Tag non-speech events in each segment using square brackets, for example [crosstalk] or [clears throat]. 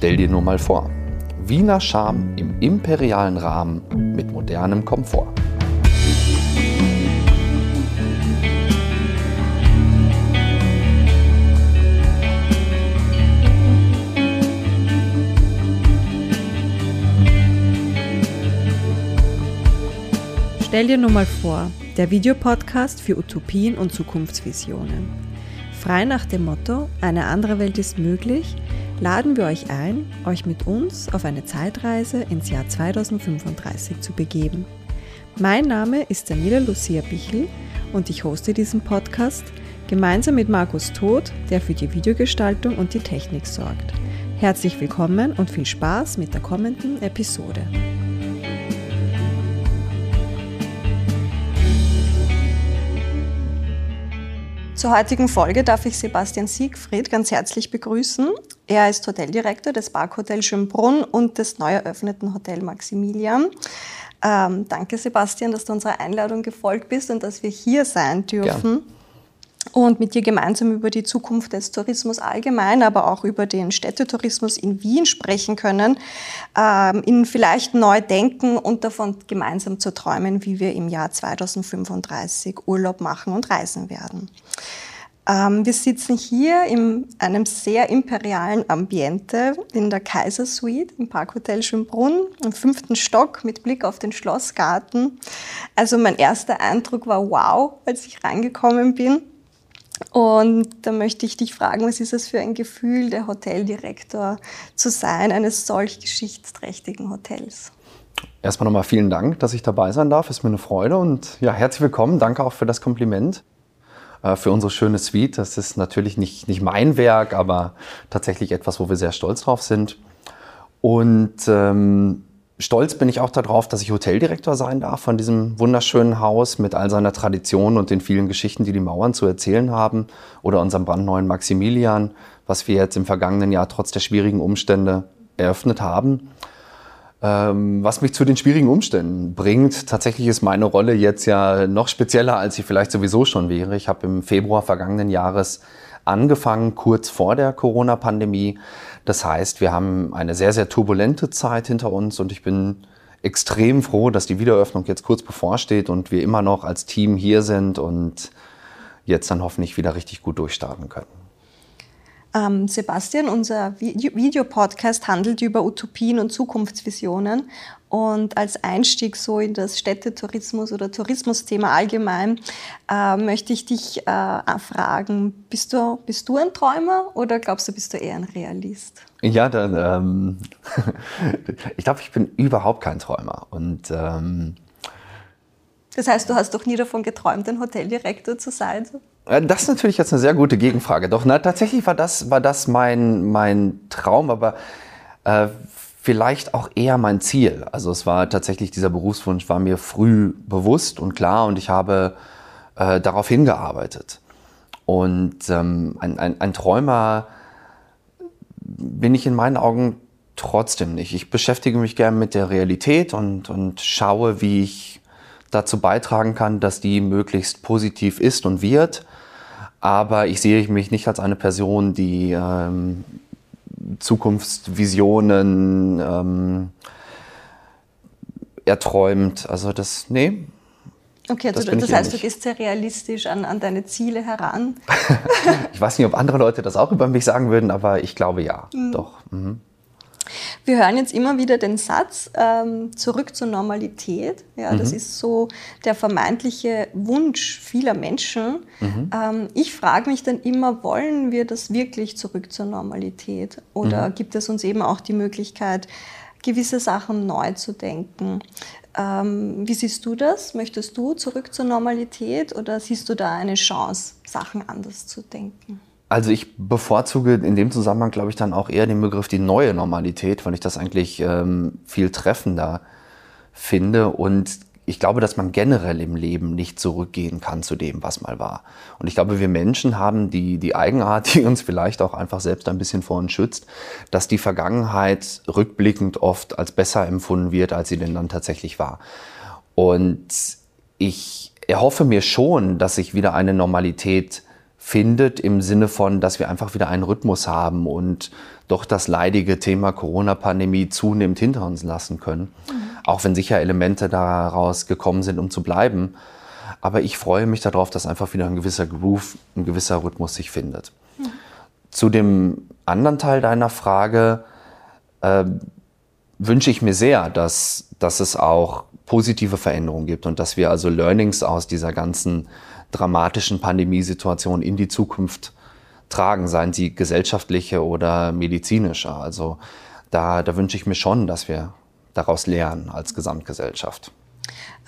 Stell dir nur mal vor. Wiener Charme im imperialen Rahmen mit modernem Komfort. Stell dir nur mal vor, der Videopodcast für Utopien und Zukunftsvisionen. Frei nach dem Motto, eine andere Welt ist möglich, laden wir euch ein, euch mit uns auf eine Zeitreise ins Jahr 2035 zu begeben. Mein Name ist Daniela Lucia Bichel und ich hoste diesen Podcast gemeinsam mit Markus Todt, der für die Videogestaltung und die Technik sorgt. Herzlich willkommen und viel Spaß mit der kommenden Episode. Zur heutigen Folge darf ich Sebastian Siegfried ganz herzlich begrüßen. Er ist Hoteldirektor des Parkhotel Schönbrunn und des neu eröffneten Hotel Maximilian. Ähm, danke, Sebastian, dass du unserer Einladung gefolgt bist und dass wir hier sein dürfen. Gern. Und mit dir gemeinsam über die Zukunft des Tourismus allgemein, aber auch über den Städtetourismus in Wien sprechen können, ähm, ihn vielleicht neu denken und davon gemeinsam zu träumen, wie wir im Jahr 2035 Urlaub machen und reisen werden. Ähm, wir sitzen hier in einem sehr imperialen Ambiente in der Kaisersuite im Parkhotel Schönbrunn im fünften Stock mit Blick auf den Schlossgarten. Also mein erster Eindruck war wow, als ich reingekommen bin. Und da möchte ich dich fragen, was ist es für ein Gefühl, der Hoteldirektor zu sein eines solch geschichtsträchtigen Hotels? Erstmal nochmal vielen Dank, dass ich dabei sein darf. Ist mir eine Freude und ja, herzlich willkommen. Danke auch für das Kompliment. Äh, für unsere schöne Suite. Das ist natürlich nicht, nicht mein Werk, aber tatsächlich etwas, wo wir sehr stolz drauf sind. Und ähm, stolz bin ich auch darauf, dass ich Hoteldirektor sein darf von diesem wunderschönen Haus mit all seiner Tradition und den vielen Geschichten, die die Mauern zu erzählen haben. Oder unserem brandneuen Maximilian, was wir jetzt im vergangenen Jahr trotz der schwierigen Umstände eröffnet haben. Ähm, was mich zu den schwierigen Umständen bringt, tatsächlich ist meine Rolle jetzt ja noch spezieller, als sie vielleicht sowieso schon wäre. Ich habe im Februar vergangenen Jahres angefangen, kurz vor der Corona-Pandemie. Das heißt, wir haben eine sehr, sehr turbulente Zeit hinter uns und ich bin extrem froh, dass die Wiedereröffnung jetzt kurz bevorsteht und wir immer noch als Team hier sind und jetzt dann hoffentlich wieder richtig gut durchstarten können. Ähm, Sebastian, unser Videopodcast handelt über Utopien und Zukunftsvisionen. Und als Einstieg so in das Städtetourismus oder Tourismusthema allgemein äh, möchte ich dich äh, fragen, bist du, bist du ein Träumer oder glaubst du, bist du eher ein Realist? Ja, dann, ähm, [laughs] ich glaube, ich bin überhaupt kein Träumer. Und ähm, das heißt, du hast doch nie davon geträumt, ein Hoteldirektor zu sein? Äh, das ist natürlich jetzt eine sehr gute Gegenfrage. Doch na, tatsächlich war das, war das mein, mein Traum, aber äh, vielleicht auch eher mein Ziel. Also es war tatsächlich, dieser Berufswunsch war mir früh bewusst und klar und ich habe äh, darauf hingearbeitet. Und ähm, ein, ein, ein Träumer bin ich in meinen Augen trotzdem nicht. Ich beschäftige mich gerne mit der Realität und, und schaue, wie ich dazu beitragen kann, dass die möglichst positiv ist und wird. Aber ich sehe mich nicht als eine Person, die ähm, Zukunftsvisionen ähm, erträumt. Also das, nee. Okay, also das, das heißt, du gehst sehr realistisch an, an deine Ziele heran. [laughs] ich weiß nicht, ob andere Leute das auch über mich sagen würden, aber ich glaube ja, mhm. doch. Mhm. Wir hören jetzt immer wieder den Satz, ähm, zurück zur Normalität. Ja, mhm. Das ist so der vermeintliche Wunsch vieler Menschen. Mhm. Ähm, ich frage mich dann immer, wollen wir das wirklich zurück zur Normalität? Oder mhm. gibt es uns eben auch die Möglichkeit, gewisse Sachen neu zu denken? Ähm, wie siehst du das? Möchtest du zurück zur Normalität oder siehst du da eine Chance, Sachen anders zu denken? Also ich bevorzuge in dem Zusammenhang, glaube ich, dann auch eher den Begriff die neue Normalität, weil ich das eigentlich ähm, viel treffender finde. Und ich glaube, dass man generell im Leben nicht zurückgehen kann zu dem, was mal war. Und ich glaube, wir Menschen haben die, die Eigenart, [laughs] die uns vielleicht auch einfach selbst ein bisschen vor uns schützt, dass die Vergangenheit rückblickend oft als besser empfunden wird, als sie denn dann tatsächlich war. Und ich erhoffe mir schon, dass sich wieder eine Normalität findet im Sinne von, dass wir einfach wieder einen Rhythmus haben und doch das leidige Thema Corona-Pandemie zunehmend hinter uns lassen können. Mhm. Auch wenn sicher Elemente daraus gekommen sind, um zu bleiben. Aber ich freue mich darauf, dass einfach wieder ein gewisser Groove, ein gewisser Rhythmus sich findet. Mhm. Zu dem anderen Teil deiner Frage äh, wünsche ich mir sehr, dass, dass es auch positive Veränderungen gibt und dass wir also Learnings aus dieser ganzen dramatischen Pandemiesituation in die Zukunft tragen, seien sie gesellschaftliche oder medizinische. Also da, da wünsche ich mir schon, dass wir daraus lernen als Gesamtgesellschaft.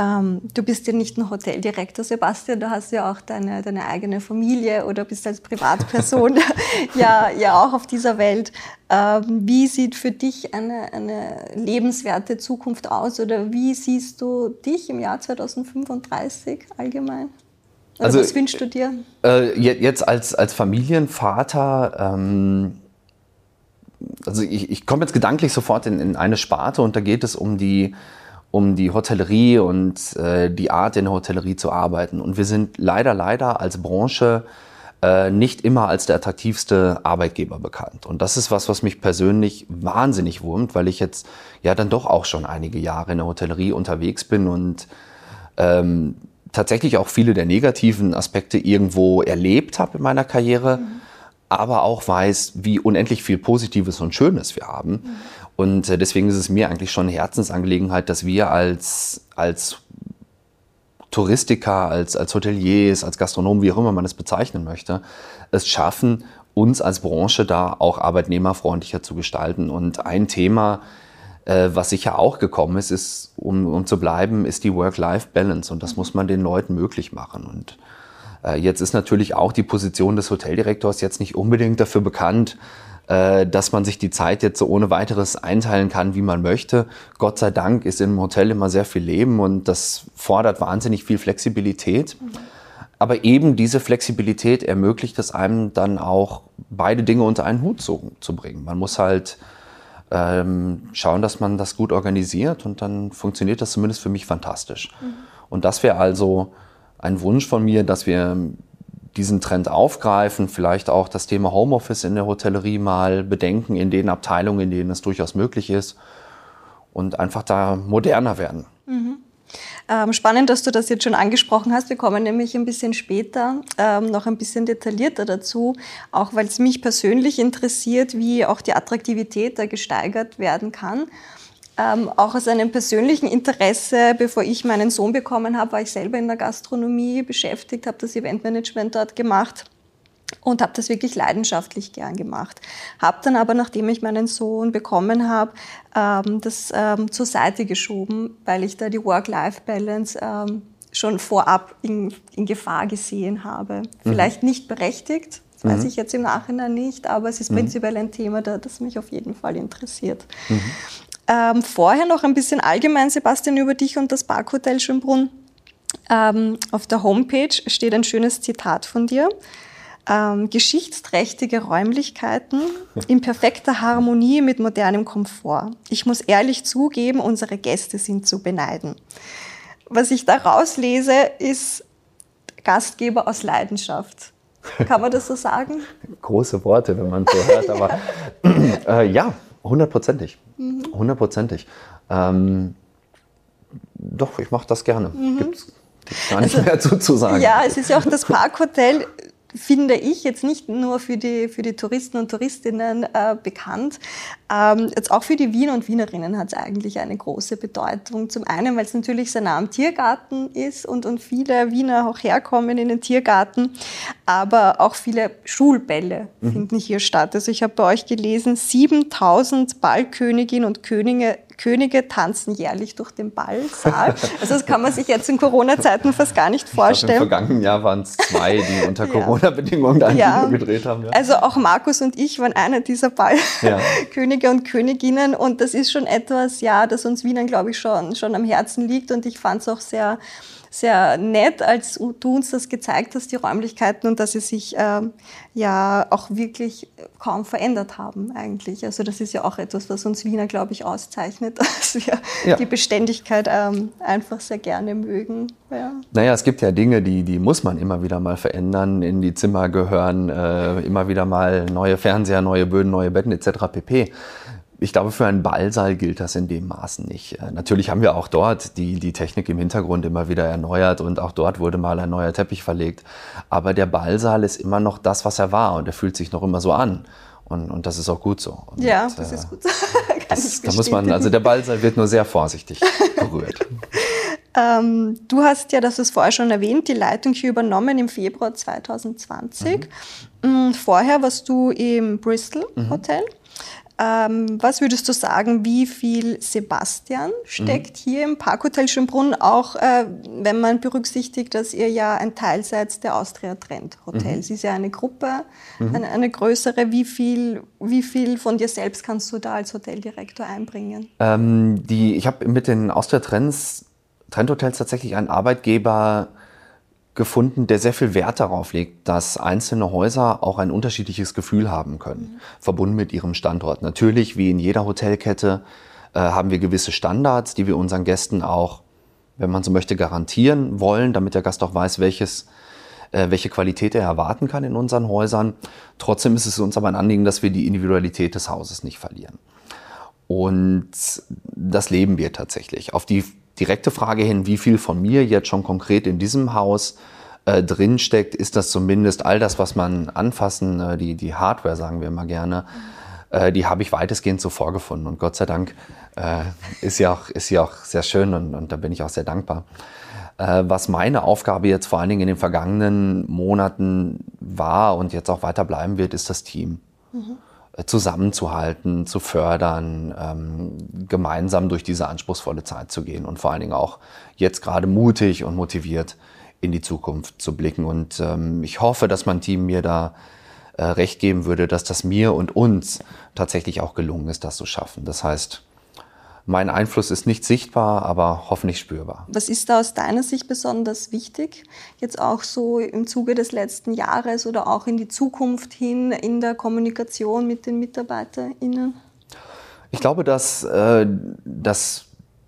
Ähm, du bist ja nicht nur Hoteldirektor, Sebastian, du hast ja auch deine, deine eigene Familie oder bist als Privatperson [laughs] ja, ja auch auf dieser Welt. Ähm, wie sieht für dich eine, eine lebenswerte Zukunft aus oder wie siehst du dich im Jahr 2035 allgemein? Oder also, was wünschst du dir? Äh, jetzt als, als Familienvater, ähm, also ich, ich komme jetzt gedanklich sofort in, in eine Sparte und da geht es um die, um die Hotellerie und äh, die Art in der Hotellerie zu arbeiten. Und wir sind leider, leider als Branche äh, nicht immer als der attraktivste Arbeitgeber bekannt. Und das ist was, was mich persönlich wahnsinnig wurmt, weil ich jetzt ja dann doch auch schon einige Jahre in der Hotellerie unterwegs bin und ähm, tatsächlich auch viele der negativen Aspekte irgendwo erlebt habe in meiner Karriere, mhm. aber auch weiß, wie unendlich viel Positives und Schönes wir haben. Mhm. Und äh, deswegen ist es mir eigentlich schon eine Herzensangelegenheit, dass wir als, als Touristiker, als, als Hoteliers, als Gastronomen, wie auch immer man es bezeichnen möchte, es schaffen, uns als Branche da auch arbeitnehmerfreundlicher zu gestalten. Und ein Thema, äh, was sicher auch gekommen ist, ist, um, um zu bleiben, ist die Work-Life-Balance. Und das muss man den Leuten möglich machen. Und äh, jetzt ist natürlich auch die Position des Hoteldirektors jetzt nicht unbedingt dafür bekannt, äh, dass man sich die Zeit jetzt so ohne weiteres einteilen kann, wie man möchte. Gott sei Dank ist im Hotel immer sehr viel Leben und das fordert wahnsinnig viel Flexibilität. Aber eben diese Flexibilität ermöglicht es einem dann auch, beide Dinge unter einen Hut zu, zu bringen. Man muss halt ähm, schauen, dass man das gut organisiert und dann funktioniert das zumindest für mich fantastisch. Mhm. Und das wäre also ein Wunsch von mir, dass wir diesen Trend aufgreifen, vielleicht auch das Thema Homeoffice in der Hotellerie mal bedenken, in den Abteilungen, in denen es durchaus möglich ist und einfach da moderner werden. Mhm. Ähm, spannend, dass du das jetzt schon angesprochen hast. Wir kommen nämlich ein bisschen später ähm, noch ein bisschen detaillierter dazu, auch weil es mich persönlich interessiert, wie auch die Attraktivität da gesteigert werden kann. Ähm, auch aus einem persönlichen Interesse, bevor ich meinen Sohn bekommen habe, war ich selber in der Gastronomie beschäftigt, habe das Eventmanagement dort gemacht und habe das wirklich leidenschaftlich gern gemacht. Habe dann aber, nachdem ich meinen Sohn bekommen habe, ähm, das ähm, zur Seite geschoben, weil ich da die Work-Life-Balance ähm, schon vorab in, in, Gefahr gesehen habe. Mhm. Vielleicht nicht berechtigt, das weiß mhm. ich jetzt im Nachhinein nicht, aber es ist mhm. prinzipiell ein Thema, das mich auf jeden Fall interessiert. Mhm. Ähm, vorher noch ein bisschen allgemein, Sebastian, über dich und das Parkhotel Schönbrunn. Ähm, auf der Homepage steht ein schönes Zitat von dir ähm, geschichtsträchtige Räumlichkeiten in perfekter Harmonie mit modernem Komfort. Ich muss ehrlich zugeben, unsere Gäste sind zu beneiden. Was ich da rauslese, ist Gastgeber aus Leidenschaft. Kann man das so sagen? [laughs] Große Worte, wenn man so hört, aber [clears throat] äh, ja, hundertprozentig. Mhm. Hundertprozentig. Ähm, doch, ich mache das gerne. Mhm. Gibt's, gibt's gar nicht also, mehr zu, zu sagen. Ja, es ist ja auch das Parkhotel finde ich, jetzt nicht nur für die, für die Touristen und Touristinnen äh, bekannt. Ähm, jetzt auch für die Wiener und Wienerinnen hat es eigentlich eine große Bedeutung. Zum einen, weil es natürlich sehr nah am Tiergarten ist und, und viele Wiener auch herkommen in den Tiergarten, aber auch viele Schulbälle mhm. finden hier statt. Also ich habe bei euch gelesen, 7000 Ballköniginnen und Könige Könige tanzen jährlich durch den Ballsaal. Also das kann man sich jetzt in Corona-Zeiten fast gar nicht vorstellen. Glaub, Im vergangenen Jahr waren es zwei, die unter [laughs] Corona-Bedingungen da ein ja. Video gedreht haben. Ja. Also auch Markus und ich waren einer dieser Ballkönige ja. [laughs] und Königinnen und das ist schon etwas, ja, das uns Wienern, glaube ich, schon, schon am Herzen liegt und ich fand es auch sehr sehr nett, als du uns das gezeigt hast, die Räumlichkeiten und dass sie sich äh, ja auch wirklich kaum verändert haben eigentlich. Also das ist ja auch etwas, was uns Wiener, glaube ich, auszeichnet, [laughs] dass wir ja. die Beständigkeit ähm, einfach sehr gerne mögen. Ja. Naja, es gibt ja Dinge, die, die muss man immer wieder mal verändern. In die Zimmer gehören äh, immer wieder mal neue Fernseher, neue Böden, neue Betten etc. pp. Ich glaube, für einen Ballsaal gilt das in dem Maßen nicht. Äh, natürlich haben wir auch dort die, die Technik im Hintergrund immer wieder erneuert und auch dort wurde mal ein neuer Teppich verlegt. Aber der Ballsaal ist immer noch das, was er war und er fühlt sich noch immer so an. Und, und das ist auch gut so. Und, ja, das äh, ist gut so. [laughs] das, da muss man, also der Ballsaal wird nur sehr vorsichtig [laughs] berührt. ähm, du hast ja, das ist vorher schon erwähnt, die Leitung hier übernommen im Februar 2020. Mhm. Mm, vorher warst du im Bristol mhm. Ähm, was würdest du sagen, wie viel Sebastian steckt mhm. hier im Parkhotel Schönbrunn, auch äh, wenn man berücksichtigt, dass ihr ja ein Teil seid der Austria Trend Hotels? Mhm. ist ja eine Gruppe, mhm. eine, eine, größere. Wie viel, wie viel von dir selbst kannst du da als Hoteldirektor einbringen? Ähm, die, ich habe mit den Austria Trends, Trend Hotels tatsächlich einen Arbeitgeber gefunden, der sehr viel Wert darauf legt, dass einzelne Häuser auch ein unterschiedliches Gefühl haben können, mhm. verbunden mit ihrem Standort. Natürlich, wie in jeder Hotelkette, äh, haben wir gewisse Standards, die wir unseren Gästen auch, wenn man so möchte, garantieren wollen, damit der Gast auch weiß, welches, äh, welche Qualität er erwarten kann in unseren Häusern. Trotzdem ist es uns aber ein Anliegen, dass wir die Individualität des Hauses nicht verlieren. Und das leben wir tatsächlich. Auf die direkte Frage hin, wie viel von mir jetzt schon konkret in diesem Haus äh, drinsteckt, ist das zumindest all das, was man anfassen, äh, die, die Hardware sagen wir immer gerne, äh, die habe ich weitestgehend so vorgefunden. Und Gott sei Dank äh, ist, sie auch, ist sie auch sehr schön und, und da bin ich auch sehr dankbar. Äh, was meine Aufgabe jetzt vor allen Dingen in den vergangenen Monaten war und jetzt auch weiter bleiben wird, ist das Team. Mhm zusammenzuhalten, zu fördern, ähm, gemeinsam durch diese anspruchsvolle Zeit zu gehen und vor allen Dingen auch jetzt gerade mutig und motiviert in die Zukunft zu blicken. Und ähm, ich hoffe, dass mein Team mir da äh, recht geben würde, dass das mir und uns tatsächlich auch gelungen ist, das zu schaffen. Das heißt, mein Einfluss ist nicht sichtbar, aber hoffentlich spürbar. Was ist da aus deiner Sicht besonders wichtig, jetzt auch so im Zuge des letzten Jahres oder auch in die Zukunft hin in der Kommunikation mit den MitarbeiterInnen? Ich glaube, dass, äh, dass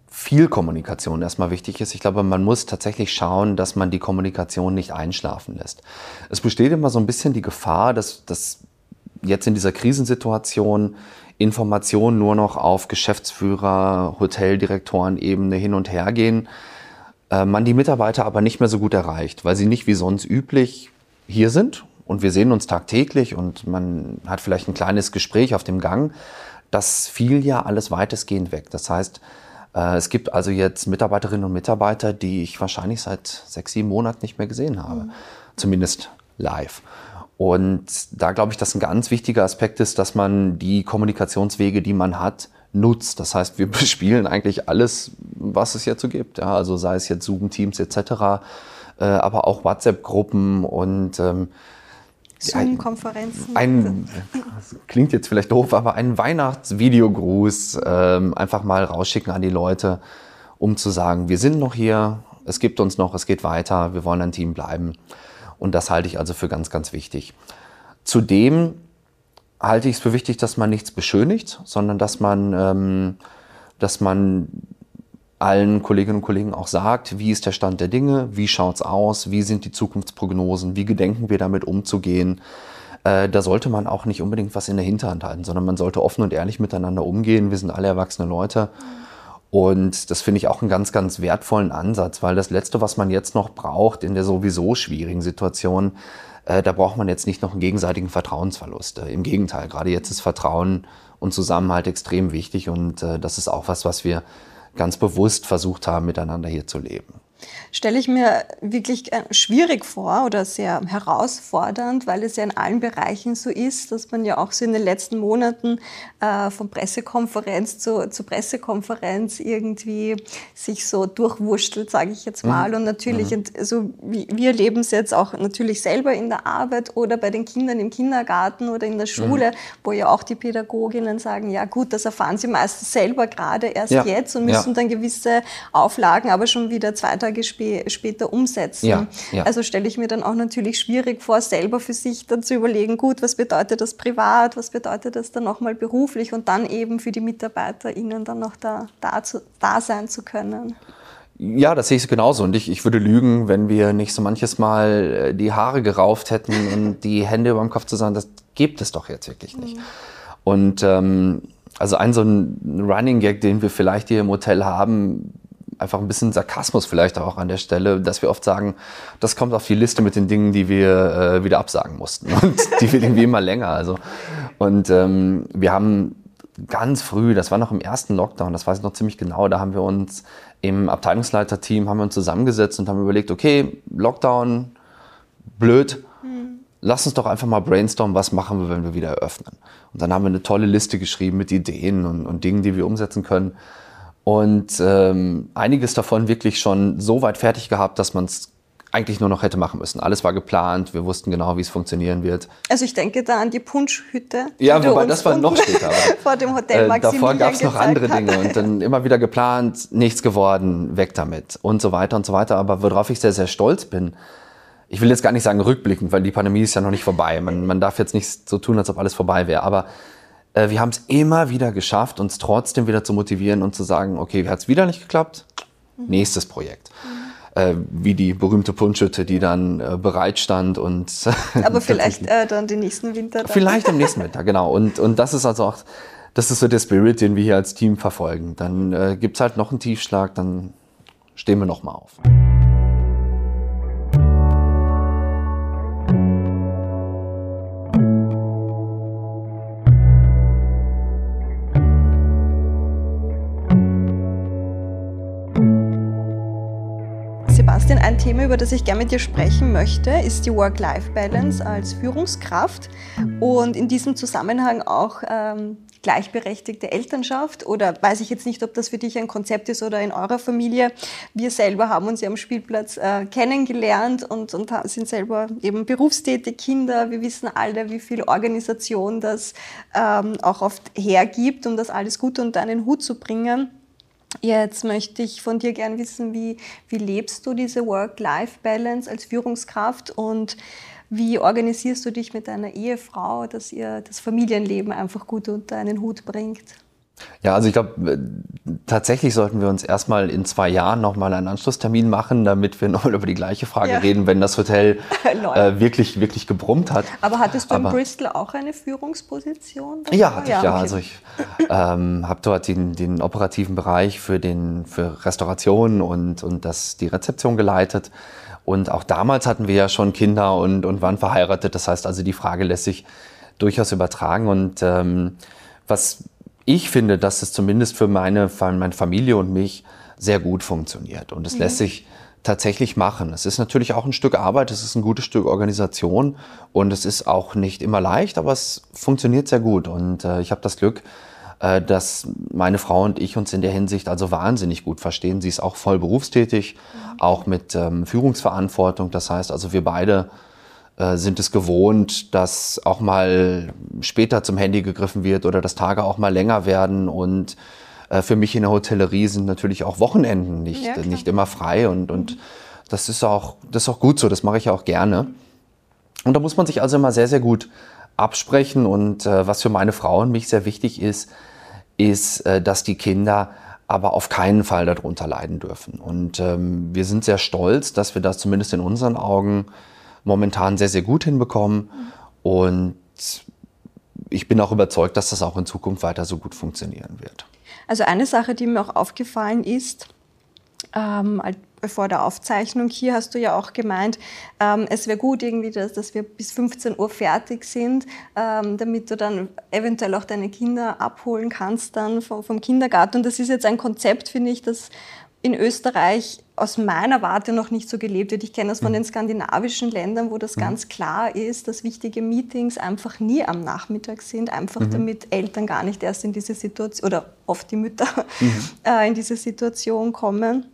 viel Kommunikation erstmal wichtig ist. Ich glaube, man muss tatsächlich schauen, dass man die Kommunikation nicht einschlafen lässt. Es besteht immer so ein bisschen die Gefahr, dass, dass jetzt in dieser Krisensituation Informationen nur noch auf Geschäftsführer, Hoteldirektoren-Ebene hin und her gehen, äh, man die Mitarbeiter aber nicht mehr so gut erreicht, weil sie nicht wie sonst üblich hier sind und wir sehen uns tagtäglich und man hat vielleicht ein kleines Gespräch auf dem Gang. Das fiel ja alles weitestgehend weg. Das heißt, äh, es gibt also jetzt Mitarbeiterinnen und Mitarbeiter, die ich wahrscheinlich seit sechs, sieben Monaten nicht mehr gesehen habe. Mhm. Zumindest live. Und da glaube ich, dass ein ganz wichtiger Aspekt ist, dass man die Kommunikationswege, die man hat, nutzt. Das heißt, wir [laughs] bespielen eigentlich alles, was es jetzt so gibt. Ja, also sei es jetzt Zoom, Teams etc., äh, aber auch WhatsApp-Gruppen und ähm, Zoom-Konferenzen. Ein, klingt jetzt vielleicht doof, aber einen Weihnachtsvideogruß ähm, einfach mal rausschicken an die Leute, um zu sagen, wir sind noch hier, es gibt uns noch, es geht weiter, wir wollen ein Team bleiben. Und das halte ich also für ganz, ganz wichtig. Zudem halte ich es für wichtig, dass man nichts beschönigt, sondern dass man, ähm, dass man allen Kolleginnen und Kollegen auch sagt, wie ist der Stand der Dinge, wie schaut es aus, wie sind die Zukunftsprognosen, wie gedenken wir damit umzugehen. Äh, da sollte man auch nicht unbedingt was in der Hinterhand halten, sondern man sollte offen und ehrlich miteinander umgehen. Wir sind alle erwachsene Leute. Und das finde ich auch einen ganz, ganz wertvollen Ansatz, weil das Letzte, was man jetzt noch braucht in der sowieso schwierigen Situation, äh, da braucht man jetzt nicht noch einen gegenseitigen Vertrauensverlust. Äh, Im Gegenteil, gerade jetzt ist Vertrauen und Zusammenhalt extrem wichtig und äh, das ist auch was, was wir ganz bewusst versucht haben, miteinander hier zu leben stelle ich mir wirklich äh, schwierig vor oder sehr herausfordernd, weil es ja in allen Bereichen so ist, dass man ja auch so in den letzten Monaten äh, von Pressekonferenz zu, zu, Pressekonferenz irgendwie sich so durchwurschtelt, sage ich jetzt mal. Mhm. Und natürlich, mhm. also wir erleben es jetzt auch natürlich selber in der Arbeit oder bei den Kindern im Kindergarten oder in der Schule, mhm. wo ja auch die Pädagoginnen sagen, ja gut, das erfahren sie meistens selber gerade erst ja. jetzt und müssen ja. dann gewisse Auflagen aber schon wieder zwei Tage spä später umsetzen. Ja, ja. Also stelle ich mir dann auch natürlich schwierig vor, selber für sich dann zu überlegen, gut, was bedeutet das privat, was bedeutet das dann nochmal beruflich und dann eben für die MitarbeiterInnen dann noch da, da, zu, da sein zu können. Ja, das sehe ich genauso. Und ich, ich würde lügen, wenn wir nicht so manches Mal äh, die Haare gerauft hätten [laughs] und die Hände über dem Kopf zu sagen, das gibt es doch jetzt wirklich nicht. Mhm. Und ähm, also ein so ein Running Gag, den wir vielleicht hier im Hotel haben, einfach ein bisschen Sarkasmus vielleicht auch an der Stelle, dass wir oft sagen, das kommt auf die Liste mit den Dingen, die wir äh, wieder absagen mussten [laughs] und die wird irgendwie immer länger. Also und ähm, wir haben ganz früh, das war noch im ersten Lockdown, das weiß ich noch ziemlich genau, da haben wir uns im Abteilungsleiterteam haben wir uns zusammengesetzt und haben überlegt, okay, Lockdown, blöd, lass uns doch einfach mal brainstormen, was machen wir, wenn wir wieder eröffnen. Und dann haben wir eine tolle Liste geschrieben mit Ideen und, und Dingen, die wir umsetzen können. Und ähm, einiges davon wirklich schon so weit fertig gehabt, dass man es eigentlich nur noch hätte machen müssen. Alles war geplant, wir wussten genau, wie es funktionieren wird. Also ich denke da an die Punschhütte. Ja, wobei das war noch später. [laughs] vor dem Hotel äh, Davor gab es noch andere hat. Dinge und dann [laughs] immer wieder geplant, nichts geworden, weg damit und so weiter und so weiter. Aber worauf ich sehr, sehr stolz bin, ich will jetzt gar nicht sagen rückblickend, weil die Pandemie ist ja noch nicht vorbei. Man, man darf jetzt nicht so tun, als ob alles vorbei wäre. Aber äh, wir haben es immer wieder geschafft, uns trotzdem wieder zu motivieren und zu sagen, okay, hat es wieder nicht geklappt? Mhm. Nächstes Projekt. Mhm äh, wie die berühmte Punschhütte, die dann äh, bereit stand und [laughs] aber vielleicht äh, dann den nächsten Winter. Dann. Vielleicht im nächsten Winter, genau. Und und das ist also auch das ist so der Spirit, den wir hier als Team verfolgen. Dann äh, gibt's halt noch einen Tiefschlag, dann stehen wir noch mal auf. Ein Thema, über das ich gerne mit dir sprechen möchte, ist die Work-Life-Balance als Führungskraft und in diesem Zusammenhang auch ähm, gleichberechtigte Elternschaft oder weiß ich jetzt nicht, ob das für dich ein Konzept ist oder in eurer Familie. Wir selber haben uns ja am Spielplatz äh, kennengelernt und, und sind selber eben berufstätig, Kinder. Wir wissen alle, wie viel Organisation das ähm, auch oft hergibt, um das alles gut unter einen Hut zu bringen. Jetzt möchte ich von dir gern wissen, wie, wie lebst du diese Work-Life-Balance als Führungskraft und wie organisierst du dich mit deiner Ehefrau, dass ihr das Familienleben einfach gut unter einen Hut bringt? Ja, also ich glaube, äh, tatsächlich sollten wir uns erstmal in zwei Jahren nochmal einen Anschlusstermin machen, damit wir [laughs] nochmal über die gleiche Frage ja. reden, wenn das Hotel [laughs] äh, wirklich, wirklich gebrummt hat. Aber hattest du Aber, in Bristol auch eine Führungsposition? Ja, hatte ich ja. ja. Okay. Also ich ähm, habe dort den, den, operativen Bereich für, den, für Restauration und, und das, die Rezeption geleitet. Und auch damals hatten wir ja schon Kinder und, und waren verheiratet. Das heißt also, die Frage lässt sich durchaus übertragen. Und ähm, was ich finde, dass es zumindest für meine, meine Familie und mich sehr gut funktioniert. Und es mhm. lässt sich tatsächlich machen. Es ist natürlich auch ein Stück Arbeit, es ist ein gutes Stück Organisation und es ist auch nicht immer leicht, aber es funktioniert sehr gut. Und äh, ich habe das Glück, äh, dass meine Frau und ich uns in der Hinsicht also wahnsinnig gut verstehen. Sie ist auch voll berufstätig, mhm. auch mit ähm, Führungsverantwortung. Das heißt also, wir beide sind es gewohnt, dass auch mal später zum Handy gegriffen wird oder dass Tage auch mal länger werden. Und äh, für mich in der Hotellerie sind natürlich auch Wochenenden nicht, ja, nicht immer frei. Und, und das, ist auch, das ist auch gut so, das mache ich auch gerne. Und da muss man sich also immer sehr, sehr gut absprechen. Und äh, was für meine Frau und mich sehr wichtig ist, ist, äh, dass die Kinder aber auf keinen Fall darunter leiden dürfen. Und ähm, wir sind sehr stolz, dass wir das zumindest in unseren Augen momentan sehr, sehr gut hinbekommen. Und ich bin auch überzeugt, dass das auch in Zukunft weiter so gut funktionieren wird. Also eine Sache, die mir auch aufgefallen ist, ähm, vor der Aufzeichnung hier hast du ja auch gemeint, ähm, es wäre gut irgendwie, dass, dass wir bis 15 Uhr fertig sind, ähm, damit du dann eventuell auch deine Kinder abholen kannst dann vom, vom Kindergarten. Und das ist jetzt ein Konzept, finde ich, das in Österreich aus meiner Warte noch nicht so gelebt wird. Ich kenne das von mhm. den skandinavischen Ländern, wo das mhm. ganz klar ist, dass wichtige Meetings einfach nie am Nachmittag sind, einfach mhm. damit Eltern gar nicht erst in diese Situation oder oft die Mütter mhm. [laughs] äh, in diese Situation kommen.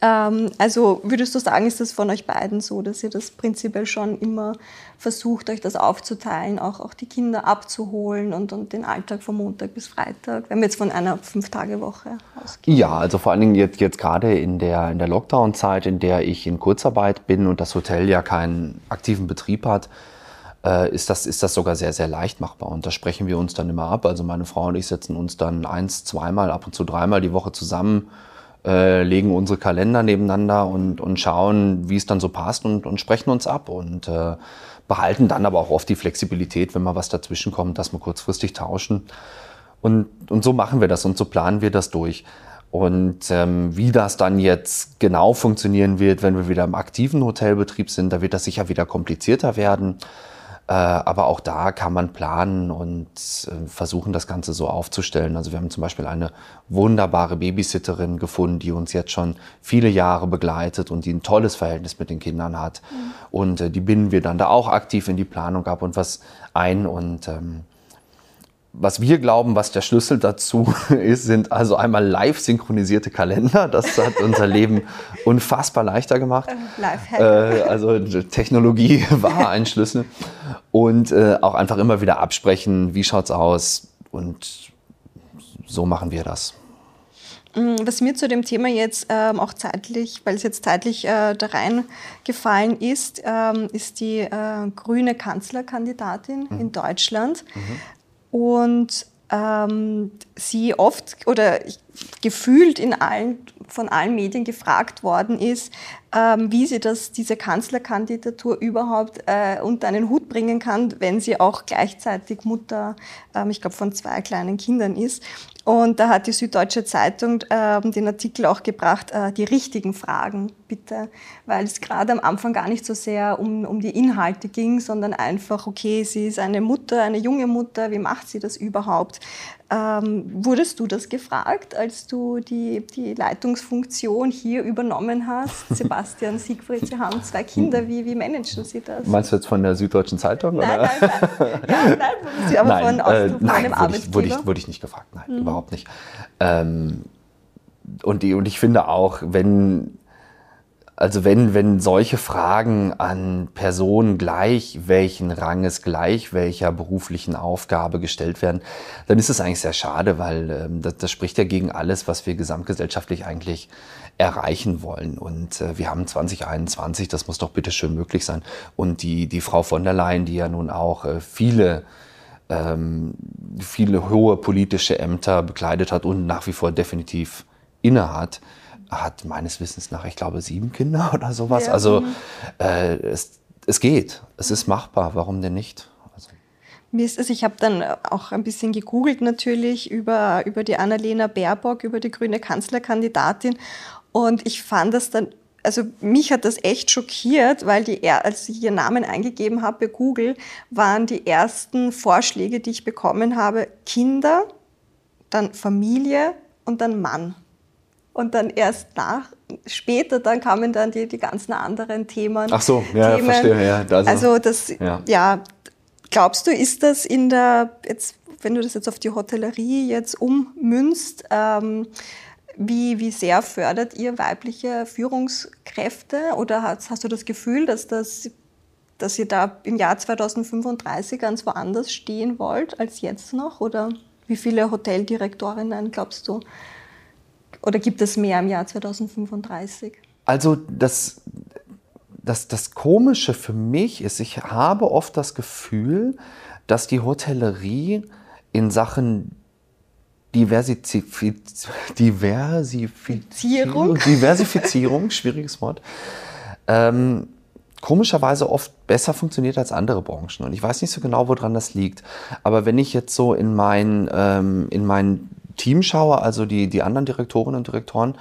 Ähm, also würdest du sagen, ist das von euch beiden so, dass ihr das prinzipiell schon immer versucht, euch das aufzuteilen, auch, auch die Kinder abzuholen und, und den Alltag von Montag bis Freitag, wenn wir jetzt von einer Fünf-Tage-Woche ausgehen? Ja, also vor allen Dingen jetzt, jetzt gerade in der, in der Lockdown-Zeit, in der ich in Kurzarbeit bin und das Hotel ja keinen aktiven Betrieb hat, äh, ist, das, ist das sogar sehr, sehr leicht machbar. Und da sprechen wir uns dann immer ab. Also meine Frau und ich setzen uns dann eins, zweimal, ab und zu dreimal die Woche zusammen, äh, legen unsere Kalender nebeneinander und, und schauen, wie es dann so passt und, und sprechen uns ab. Und äh, behalten dann aber auch oft die Flexibilität, wenn mal was dazwischen kommt, dass wir kurzfristig tauschen. Und, und so machen wir das und so planen wir das durch. Und ähm, wie das dann jetzt genau funktionieren wird, wenn wir wieder im aktiven Hotelbetrieb sind, da wird das sicher wieder komplizierter werden. Äh, aber auch da kann man planen und äh, versuchen, das Ganze so aufzustellen. Also wir haben zum Beispiel eine wunderbare Babysitterin gefunden, die uns jetzt schon viele Jahre begleitet und die ein tolles Verhältnis mit den Kindern hat. Mhm. Und äh, die binden wir dann da auch aktiv in die Planung ab und was ein. Und ähm, was wir glauben, was der Schlüssel dazu [laughs] ist, sind also einmal live synchronisierte Kalender. Das hat unser Leben [laughs] unfassbar leichter gemacht. Live äh, also Technologie [laughs] war ein Schlüssel. Und äh, auch einfach immer wieder absprechen, wie schaut's aus. Und so machen wir das. Mm, was mir zu dem Thema jetzt ähm, auch zeitlich, weil es jetzt zeitlich äh, da reingefallen ist, ähm, ist die äh, grüne Kanzlerkandidatin mhm. in Deutschland. Mhm. Und ähm, sie oft oder gefühlt in allen, von allen Medien gefragt worden ist, ähm, wie sie das, diese Kanzlerkandidatur überhaupt äh, unter einen Hut bringen kann, wenn sie auch gleichzeitig Mutter, ähm, ich glaube, von zwei kleinen Kindern ist. Und da hat die Süddeutsche Zeitung äh, den Artikel auch gebracht, äh, die richtigen Fragen bitte, weil es gerade am Anfang gar nicht so sehr um, um die Inhalte ging, sondern einfach, okay, sie ist eine Mutter, eine junge Mutter, wie macht sie das überhaupt? Ähm, wurdest du das gefragt, als du die, die Leitungsfunktion hier übernommen hast? [laughs] Sebastian, Siegfried, Sie haben zwei Kinder, wie, wie managen Sie das? Meinst du jetzt von der Süddeutschen Zeitung? Nein, oder? nein, nein. Ja, nein, aber nein, von, äh, von nein, einem wurde ich, wurde, ich, wurde ich nicht gefragt, nein, mhm. überhaupt nicht. Ähm, und, die, und ich finde auch, wenn also wenn, wenn solche Fragen an Personen gleich welchen Ranges, gleich welcher beruflichen Aufgabe gestellt werden, dann ist es eigentlich sehr schade, weil ähm, das, das spricht ja gegen alles, was wir gesamtgesellschaftlich eigentlich erreichen wollen. Und äh, wir haben 2021, das muss doch bitte schön möglich sein. Und die, die Frau von der Leyen, die ja nun auch äh, viele ähm, viele hohe politische Ämter bekleidet hat und nach wie vor definitiv innehat, hat meines Wissens nach, ich glaube, sieben Kinder [laughs] oder sowas. Ja. Also äh, es, es geht, es ist machbar, warum denn nicht? Also. Mir ist es, ich habe dann auch ein bisschen gegoogelt natürlich über, über die Annalena Baerbock, über die grüne Kanzlerkandidatin und ich fand das dann also mich hat das echt schockiert, weil die, als ich ihren Namen eingegeben habe bei Google, waren die ersten Vorschläge, die ich bekommen habe, Kinder, dann Familie und dann Mann. Und dann erst nach, später, dann kamen dann die, die ganzen anderen Themen. Ach so, ja, Themen. verstehe, ja. Also, also das, ja. ja. glaubst du, ist das in der, jetzt, wenn du das jetzt auf die Hotellerie jetzt ummünzt, ähm, wie, wie sehr fördert ihr weibliche Führungskräfte oder hast, hast du das Gefühl, dass, das, dass ihr da im Jahr 2035 ganz woanders stehen wollt als jetzt noch? Oder wie viele Hoteldirektorinnen glaubst du, oder gibt es mehr im Jahr 2035? Also das, das, das Komische für mich ist, ich habe oft das Gefühl, dass die Hotellerie in Sachen Diversifiz Diversifizierung, Diversifizierung, schwieriges Wort, ähm, komischerweise oft besser funktioniert als andere Branchen. Und ich weiß nicht so genau, woran das liegt. Aber wenn ich jetzt so in mein, ähm, in mein Team schaue, also die, die anderen Direktorinnen und Direktoren,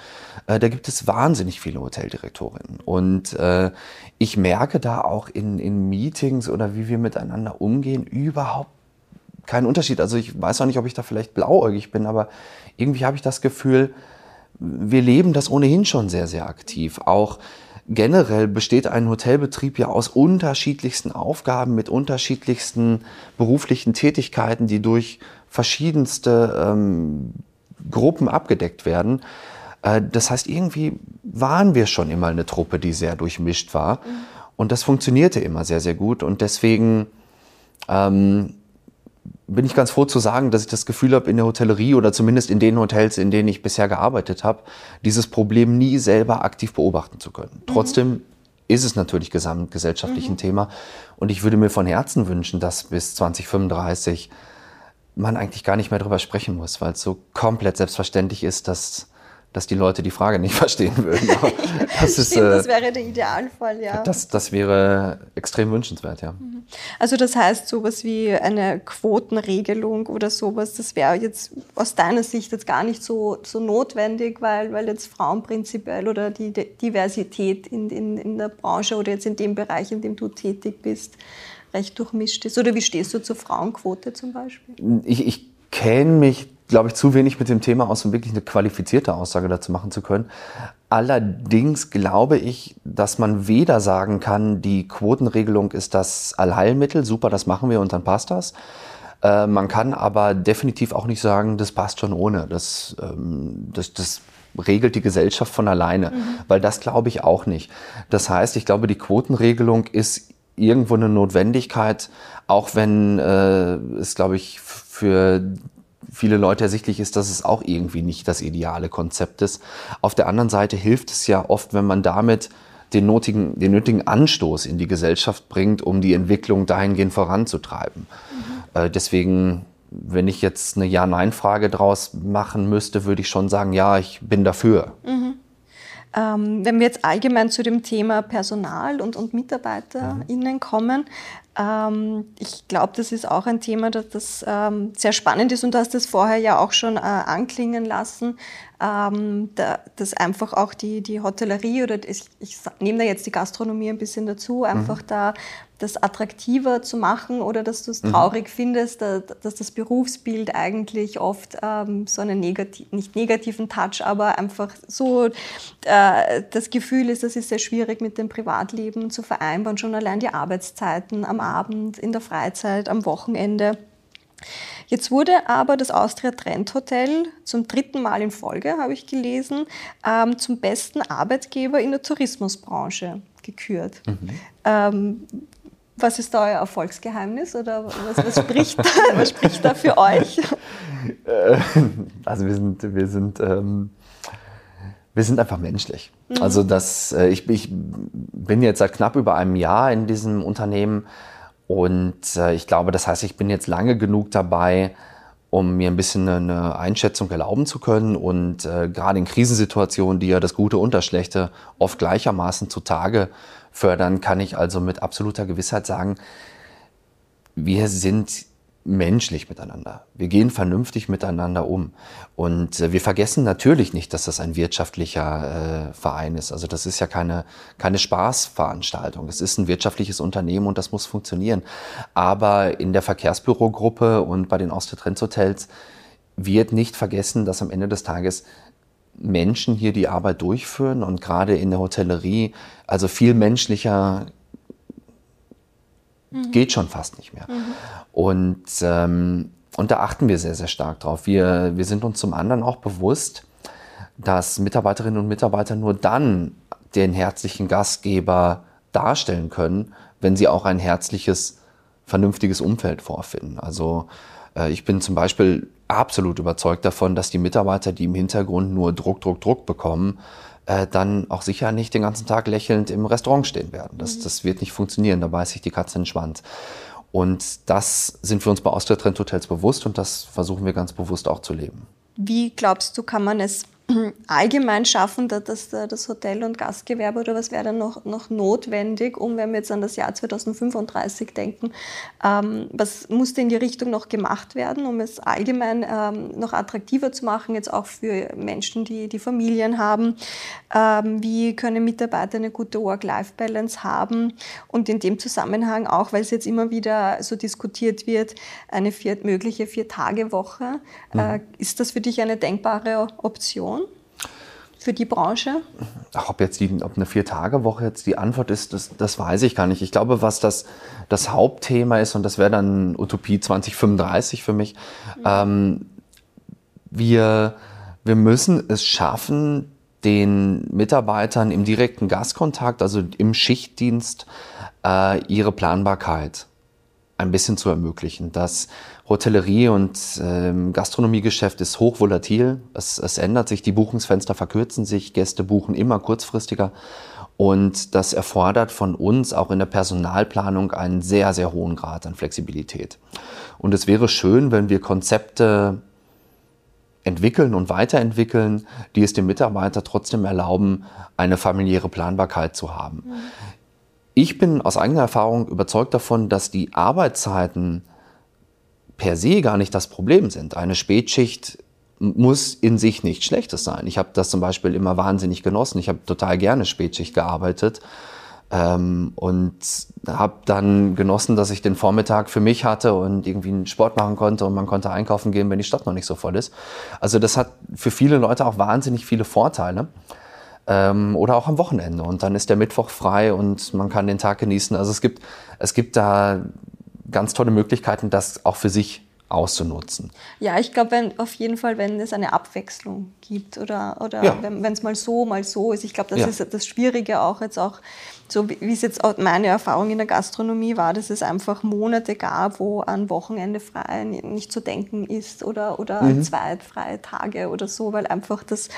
äh, da gibt es wahnsinnig viele Hoteldirektorinnen. Und äh, ich merke da auch in, in Meetings oder wie wir miteinander umgehen, überhaupt keinen Unterschied. Also ich weiß auch nicht, ob ich da vielleicht blauäugig bin, aber irgendwie habe ich das Gefühl, wir leben das ohnehin schon sehr, sehr aktiv. Auch generell besteht ein Hotelbetrieb ja aus unterschiedlichsten Aufgaben mit unterschiedlichsten beruflichen Tätigkeiten, die durch verschiedenste ähm, Gruppen abgedeckt werden. Äh, das heißt, irgendwie waren wir schon immer eine Truppe, die sehr durchmischt war. Mhm. Und das funktionierte immer sehr, sehr gut. Und deswegen ähm, bin ich ganz froh zu sagen, dass ich das Gefühl habe, in der Hotellerie oder zumindest in den Hotels, in denen ich bisher gearbeitet habe, dieses Problem nie selber aktiv beobachten zu können. Mhm. Trotzdem ist es natürlich gesamtgesellschaftlich mhm. ein Thema. Und ich würde mir von Herzen wünschen, dass bis 2035 man eigentlich gar nicht mehr darüber sprechen muss, weil es so komplett selbstverständlich ist, dass dass die Leute die Frage nicht [laughs] verstehen würden. Das, ist, Stimmt, das äh, wäre der Idealfall, ja. Das, das wäre extrem wünschenswert, ja. Mhm. Also das heißt, sowas wie eine Quotenregelung oder sowas, das wäre jetzt aus deiner Sicht jetzt gar nicht so, so notwendig, weil, weil jetzt Frauen prinzipiell oder die Diversität in, in, in der Branche oder jetzt in dem Bereich, in dem du tätig bist, recht durchmischt ist. Oder wie stehst du zur Frauenquote zum Beispiel? Ich, ich kenne mich glaube ich, zu wenig mit dem Thema aus, um wirklich eine qualifizierte Aussage dazu machen zu können. Allerdings glaube ich, dass man weder sagen kann, die Quotenregelung ist das Allheilmittel, super, das machen wir und dann passt das. Äh, man kann aber definitiv auch nicht sagen, das passt schon ohne. Das, ähm, das, das regelt die Gesellschaft von alleine, mhm. weil das glaube ich auch nicht. Das heißt, ich glaube, die Quotenregelung ist irgendwo eine Notwendigkeit, auch wenn äh, es, glaube ich, für viele Leute ersichtlich ist, dass es auch irgendwie nicht das ideale Konzept ist. Auf der anderen Seite hilft es ja oft, wenn man damit den nötigen, den nötigen Anstoß in die Gesellschaft bringt, um die Entwicklung dahingehend voranzutreiben. Mhm. Äh, deswegen, wenn ich jetzt eine Ja-Nein-Frage draus machen müsste, würde ich schon sagen, ja, ich bin dafür. Mhm. Ähm, wenn wir jetzt allgemein zu dem Thema Personal und, und MitarbeiterInnen kommen, ähm, ich glaube, das ist auch ein Thema, das, das ähm, sehr spannend ist und du hast das vorher ja auch schon äh, anklingen lassen, ähm, da, dass einfach auch die, die Hotellerie oder ich, ich nehme da jetzt die Gastronomie ein bisschen dazu, einfach mhm. da das attraktiver zu machen oder dass du es mhm. traurig mhm. findest, dass, das Berufsbild eigentlich oft ähm, so einen negativ, nicht negativen Touch, aber einfach so äh, das Gefühl ist, es ist sehr schwierig mit dem Privatleben zu vereinbaren, schon allein die Arbeitszeiten am Abend, in der Freizeit, am Wochenende. Jetzt wurde aber das Austria Trend Hotel zum dritten Mal in Folge, habe ich gelesen, ähm, zum besten Arbeitgeber in der Tourismusbranche gekürt. Mhm. Ähm, was ist da euer Erfolgsgeheimnis oder was, was, spricht, da, [laughs] was spricht da für euch? Äh, also wir sind, wir sind, ähm, wir sind einfach menschlich. Mhm. Also das, äh, ich, ich bin jetzt seit knapp über einem Jahr in diesem Unternehmen und äh, ich glaube, das heißt, ich bin jetzt lange genug dabei, um mir ein bisschen eine Einschätzung erlauben zu können. Und äh, gerade in Krisensituationen, die ja das Gute und das Schlechte oft gleichermaßen zutage fördern, kann ich also mit absoluter Gewissheit sagen, wir sind menschlich miteinander. Wir gehen vernünftig miteinander um. Und äh, wir vergessen natürlich nicht, dass das ein wirtschaftlicher äh, Verein ist. Also das ist ja keine, keine Spaßveranstaltung. Es ist ein wirtschaftliches Unternehmen und das muss funktionieren. Aber in der Verkehrsbürogruppe und bei den Austria-Trends-Hotels wird nicht vergessen, dass am Ende des Tages Menschen hier die Arbeit durchführen und gerade in der Hotellerie also viel menschlicher mhm. geht schon fast nicht mehr. Mhm. Und, ähm, und da achten wir sehr, sehr stark drauf. Wir, wir sind uns zum anderen auch bewusst, dass Mitarbeiterinnen und Mitarbeiter nur dann den herzlichen Gastgeber darstellen können, wenn sie auch ein herzliches, vernünftiges Umfeld vorfinden. Also äh, ich bin zum Beispiel absolut überzeugt davon, dass die Mitarbeiter, die im Hintergrund nur Druck, Druck, Druck bekommen, äh, dann auch sicher nicht den ganzen Tag lächelnd im Restaurant stehen werden. Das, mhm. das wird nicht funktionieren, da beißt sich die Katze in den Schwanz. Und das sind wir uns bei Austria Trend Hotels bewusst und das versuchen wir ganz bewusst auch zu leben. Wie glaubst du, kann man es allgemein schaffen, dass das Hotel- und Gastgewerbe oder was wäre dann noch, noch notwendig, um, wenn wir jetzt an das Jahr 2035 denken, ähm, was musste in die Richtung noch gemacht werden, um es allgemein ähm, noch attraktiver zu machen, jetzt auch für Menschen, die, die Familien haben? Ähm, wie können Mitarbeiter eine gute Work-Life-Balance haben? Und in dem Zusammenhang auch, weil es jetzt immer wieder so diskutiert wird, eine vier, mögliche Vier-Tage-Woche. Mhm. Äh, ist das für dich eine denkbare Option? Für die Branche? Ach, ob jetzt die, ob eine Vier-Tage-Woche jetzt die Antwort ist, das, das weiß ich gar nicht. Ich glaube, was das, das Hauptthema ist, und das wäre dann Utopie 2035 für mich, mhm. ähm, wir, wir müssen es schaffen, den Mitarbeitern im direkten Gastkontakt, also im Schichtdienst, äh, ihre Planbarkeit ein bisschen zu ermöglichen. Das Hotellerie und ähm, Gastronomiegeschäft ist hochvolatil. Es, es ändert sich, die Buchungsfenster verkürzen sich, Gäste buchen immer kurzfristiger. Und das erfordert von uns auch in der Personalplanung einen sehr, sehr hohen Grad an Flexibilität. Und es wäre schön, wenn wir Konzepte entwickeln und weiterentwickeln, die es dem Mitarbeiter trotzdem erlauben, eine familiäre Planbarkeit zu haben. Mhm. Ich bin aus eigener Erfahrung überzeugt davon, dass die Arbeitszeiten per se gar nicht das Problem sind. Eine Spätschicht muss in sich nichts Schlechtes sein. Ich habe das zum Beispiel immer wahnsinnig genossen. Ich habe total gerne Spätschicht gearbeitet ähm, und habe dann genossen, dass ich den Vormittag für mich hatte und irgendwie einen Sport machen konnte und man konnte einkaufen gehen, wenn die Stadt noch nicht so voll ist. Also das hat für viele Leute auch wahnsinnig viele Vorteile. Ähm, oder auch am Wochenende. Und dann ist der Mittwoch frei und man kann den Tag genießen. Also es gibt, es gibt da ganz tolle Möglichkeiten, das auch für sich auszunutzen. Ja, ich glaube auf jeden Fall, wenn es eine Abwechslung gibt oder, oder ja. wenn es mal so, mal so ist. Ich glaube, das ja. ist das Schwierige auch jetzt auch so wie es jetzt auch meine Erfahrung in der Gastronomie war, dass es einfach Monate gab, wo an Wochenende frei nicht zu denken ist oder, oder mhm. zwei freie Tage oder so, weil einfach das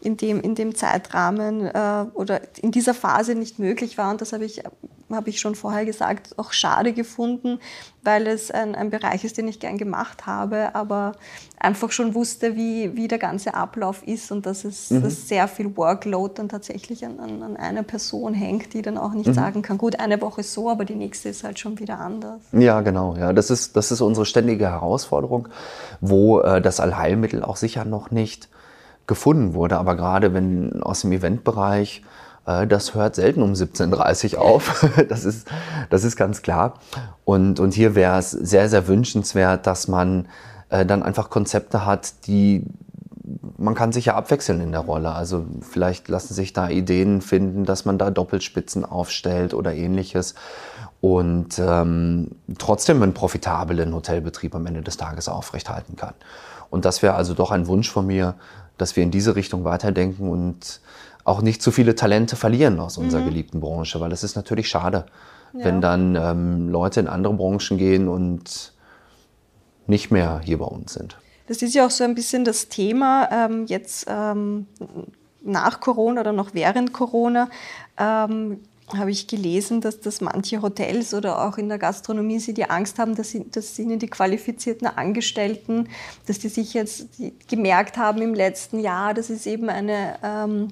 in dem, in dem Zeitrahmen äh, oder in dieser Phase nicht möglich war. Und das habe ich habe ich schon vorher gesagt, auch schade gefunden, weil es ein, ein Bereich ist, den ich gern gemacht habe, aber einfach schon wusste, wie, wie der ganze Ablauf ist und dass es mhm. dass sehr viel Workload dann tatsächlich an, an, an, einer Person hängt, die dann auch nicht mhm. sagen kann, gut, eine Woche so, aber die nächste ist halt schon wieder anders. Ja, genau. Ja, das ist, das ist unsere ständige Herausforderung, wo äh, das Allheilmittel auch sicher noch nicht gefunden wurde. Aber gerade wenn aus dem Eventbereich das hört selten um 17.30 Uhr auf. [laughs] Das ist, das ist ganz klar. Und, und hier wäre es sehr, sehr wünschenswert, dass man äh, dann einfach Konzepte hat, die man kann sich ja abwechseln in der Rolle. Also vielleicht lassen sich da Ideen finden, dass man da Doppelspitzen aufstellt oder ähnliches und ähm, trotzdem einen profitablen Hotelbetrieb am Ende des Tages aufrechthalten kann. Und das wäre also doch ein Wunsch von mir, dass wir in diese Richtung weiterdenken und auch nicht zu viele Talente verlieren aus unserer mhm. geliebten Branche, weil es ist natürlich schade, ja. wenn dann ähm, Leute in andere Branchen gehen und nicht mehr hier bei uns sind. Das ist ja auch so ein bisschen das Thema ähm, jetzt ähm, nach Corona oder noch während Corona. Ähm, habe ich gelesen, dass, dass manche Hotels oder auch in der Gastronomie sie die Angst haben, dass, sie, dass ihnen die qualifizierten Angestellten, dass die sich jetzt gemerkt haben im letzten Jahr, das ist eben eine ähm,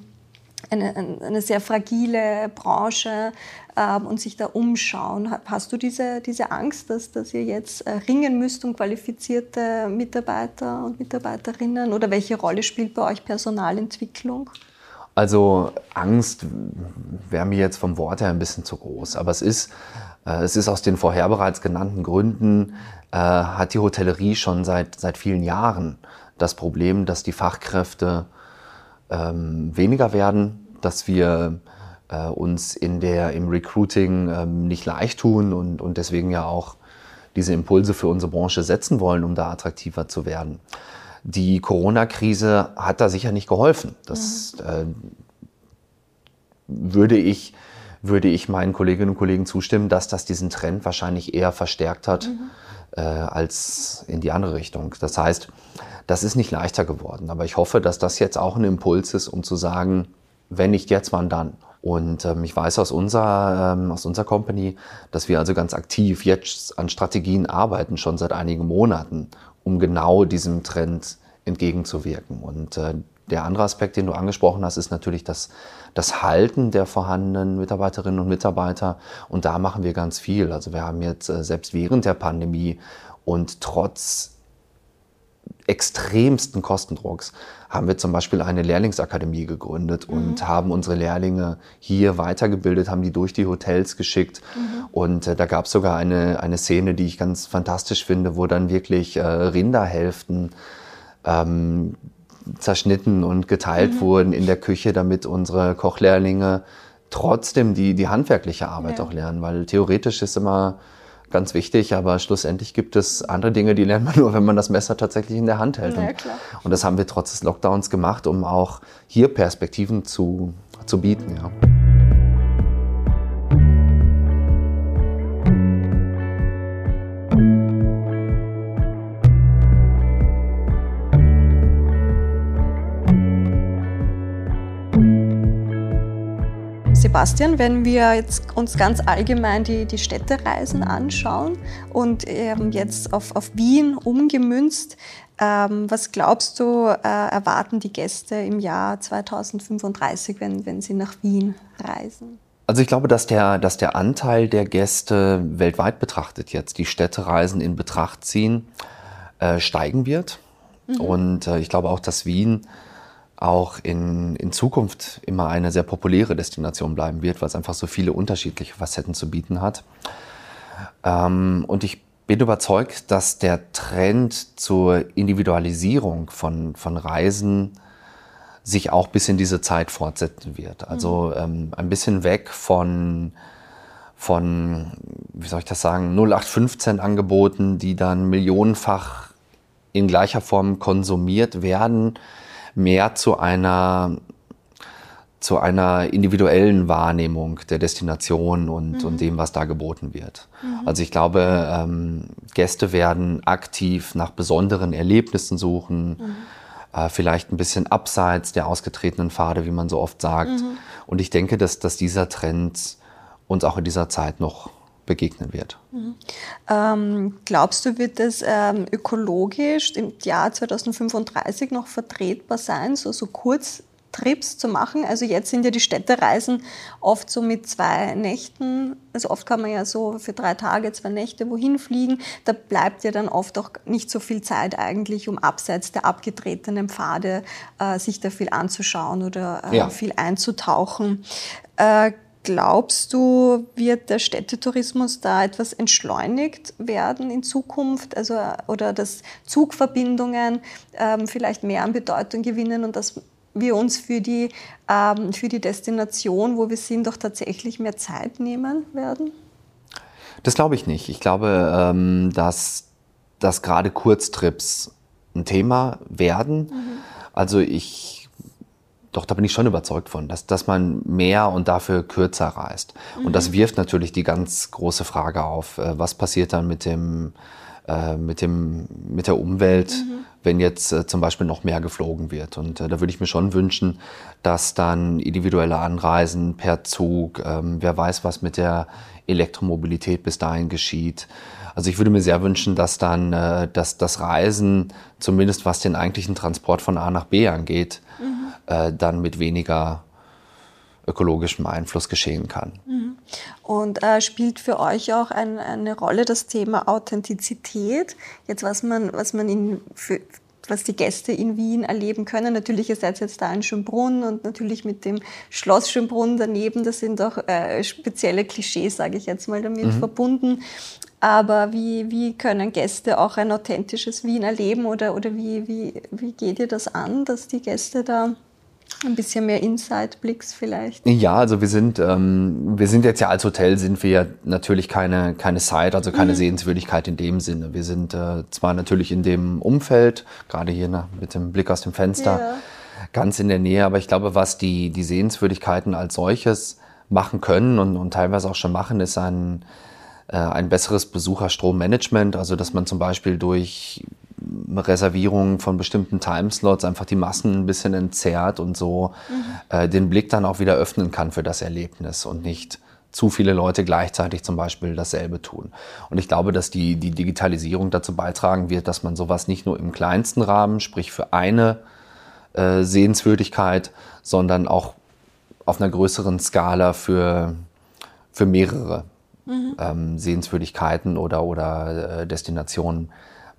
eine, eine sehr fragile Branche ähm, und sich da umschauen. Hast du diese, diese Angst, dass, dass ihr jetzt äh, ringen müsst um qualifizierte Mitarbeiter und Mitarbeiterinnen? Oder welche Rolle spielt bei euch Personalentwicklung? Also Angst wäre mir jetzt vom Wort her ein bisschen zu groß. Aber es ist, äh, es ist aus den vorher bereits genannten Gründen, äh, hat die Hotellerie schon seit, seit vielen Jahren das Problem, dass die Fachkräfte ähm, weniger werden, dass wir äh, uns in der, im Recruiting ähm, nicht leicht tun und, und deswegen ja auch diese Impulse für unsere Branche setzen wollen, um da attraktiver zu werden. Die Corona-Krise hat da sicher nicht geholfen. Das mhm. äh, würde ich würde ich meinen Kolleginnen und Kollegen zustimmen, dass das diesen Trend wahrscheinlich eher verstärkt hat mhm. Äh, als in die andere Richtung. Das heißt, das ist nicht leichter geworden. Aber ich hoffe, dass das jetzt auch ein Impuls ist, um zu sagen, wenn nicht jetzt, wann dann? Und ähm, ich weiß aus unserer, ähm, aus unserer Company, dass wir also ganz aktiv jetzt an Strategien arbeiten, schon seit einigen Monaten, um genau diesem Trend entgegenzuwirken. Und äh, der andere Aspekt, den du angesprochen hast, ist natürlich das, das Halten der vorhandenen Mitarbeiterinnen und Mitarbeiter. Und da machen wir ganz viel. Also wir haben jetzt äh, selbst während der Pandemie und trotz extremsten Kostendrucks haben wir zum Beispiel eine Lehrlingsakademie gegründet mhm. und haben unsere Lehrlinge hier weitergebildet, haben die durch die Hotels geschickt. Mhm. Und äh, da gab es sogar eine, eine Szene, die ich ganz fantastisch finde, wo dann wirklich äh, Rinderhälften ähm, zerschnitten und geteilt mhm. wurden in der Küche, damit unsere Kochlehrlinge trotzdem die, die handwerkliche Arbeit ja. auch lernen. Weil theoretisch ist immer ganz wichtig, aber schlussendlich gibt es andere Dinge, die lernt man nur, wenn man das Messer tatsächlich in der Hand hält. Ja, und, das haben wir trotz des Lockdowns gemacht, um auch hier Perspektiven zu, zu bieten. Ja. Sebastian, wenn wir jetzt uns ganz allgemein die, die Städtereisen anschauen und ähm, jetzt auf, auf Wien umgemünzt, ähm, was glaubst du, äh, erwarten die Gäste im Jahr 2035, wenn, wenn sie nach Wien reisen? Also ich glaube, dass der, dass der Anteil der Gäste weltweit betrachtet jetzt, die Städtereisen in Betracht ziehen, äh, steigen wird. Mhm. Und äh, ich glaube auch, dass Wien auch in, in Zukunft immer eine sehr populäre Destination bleiben wird, weil es einfach so viele unterschiedliche Facetten zu bieten hat. Ähm, und ich bin überzeugt, dass der Trend zur Individualisierung von, von Reisen sich auch bis in diese Zeit fortsetzen wird. Also mhm. ähm, ein bisschen weg von, von, wie soll ich das sagen, 0815 Angeboten, die dann millionenfach in gleicher Form konsumiert werden, mehr zu einer zu einer individuellen Wahrnehmung der Destination und, mhm. und dem, was da geboten wird. Mhm. Also ich glaube, ähm, Gäste werden aktiv nach besonderen Erlebnissen suchen, mhm. äh, vielleicht ein bisschen abseits der ausgetretenen Pfade, wie man so oft sagt. Mhm. Und ich denke, dass, dass dieser Trend uns auch in dieser Zeit noch begegnen wird. Mhm. Ähm, glaubst du, wird es ähm, ökologisch im Jahr 2035 noch vertretbar sein, so, so Kurztrips zu machen? Also jetzt sind ja die Städtereisen oft so mit zwei Nächten, also oft kann man ja so für drei Tage, zwei Nächte wohin fliegen. Da bleibt ja dann oft auch nicht so viel Zeit eigentlich, um abseits der abgetretenen Pfade äh, sich da viel anzuschauen oder äh, ja. viel einzutauchen. Äh, Glaubst du, wird der Städtetourismus da etwas entschleunigt werden in Zukunft? Also, oder dass Zugverbindungen ähm, vielleicht mehr an Bedeutung gewinnen und dass wir uns für die, ähm, für die Destination, wo wir sind, doch tatsächlich mehr Zeit nehmen werden? Das glaube ich nicht. Ich glaube, ähm, dass, dass gerade Kurztrips ein Thema werden. Mhm. Also ich doch, da bin ich schon überzeugt von, dass, dass man mehr und dafür kürzer reist. Mhm. Und das mhm. wirft natürlich die ganz große Frage auf, äh, was passiert dann mit dem, äh, mit dem, mit der Umwelt, mhm. wenn jetzt äh, zum Beispiel noch mehr geflogen wird. Und äh, da würde ich mir schon wünschen, dass dann individuelle Anreisen per Zug, ähm, wer weiß, was mit der Elektromobilität bis dahin geschieht. Also ich würde mir sehr wünschen, dass dann äh, dass das Reisen, zumindest was den eigentlichen Transport von A nach B angeht, mhm äh, dann mit weniger ökologischem Einfluss geschehen kann. Mhm. Und äh, spielt für euch auch ein, eine Rolle das Thema Authentizität? Jetzt was man, was man in, für, was die Gäste in Wien erleben können. Natürlich, ihr seid jetzt da in Schönbrunn und natürlich mit dem Schloss Schönbrunn daneben, das sind auch äh, spezielle Klischees, sage ich jetzt mal, damit mhm. verbunden. Aber wie, wie können Gäste auch ein authentisches Wien erleben oder, oder wie, wie, wie geht ihr das an, dass die Gäste da ein bisschen mehr Inside-Blicks vielleicht. Ja, also wir sind, ähm, wir sind jetzt ja als Hotel sind wir natürlich keine, keine Site, also keine mhm. Sehenswürdigkeit in dem Sinne. Wir sind äh, zwar natürlich in dem Umfeld, gerade hier nach, mit dem Blick aus dem Fenster, ja. ganz in der Nähe, aber ich glaube, was die, die Sehenswürdigkeiten als solches machen können und, und teilweise auch schon machen, ist ein, äh, ein besseres Besucherstrommanagement, also dass man zum Beispiel durch Reservierungen von bestimmten Timeslots einfach die Massen ein bisschen entzerrt und so mhm. äh, den Blick dann auch wieder öffnen kann für das Erlebnis und nicht zu viele Leute gleichzeitig zum Beispiel dasselbe tun. Und ich glaube, dass die, die Digitalisierung dazu beitragen wird, dass man sowas nicht nur im kleinsten Rahmen, sprich für eine äh, Sehenswürdigkeit, sondern auch auf einer größeren Skala für, für mehrere mhm. ähm, Sehenswürdigkeiten oder, oder äh, Destinationen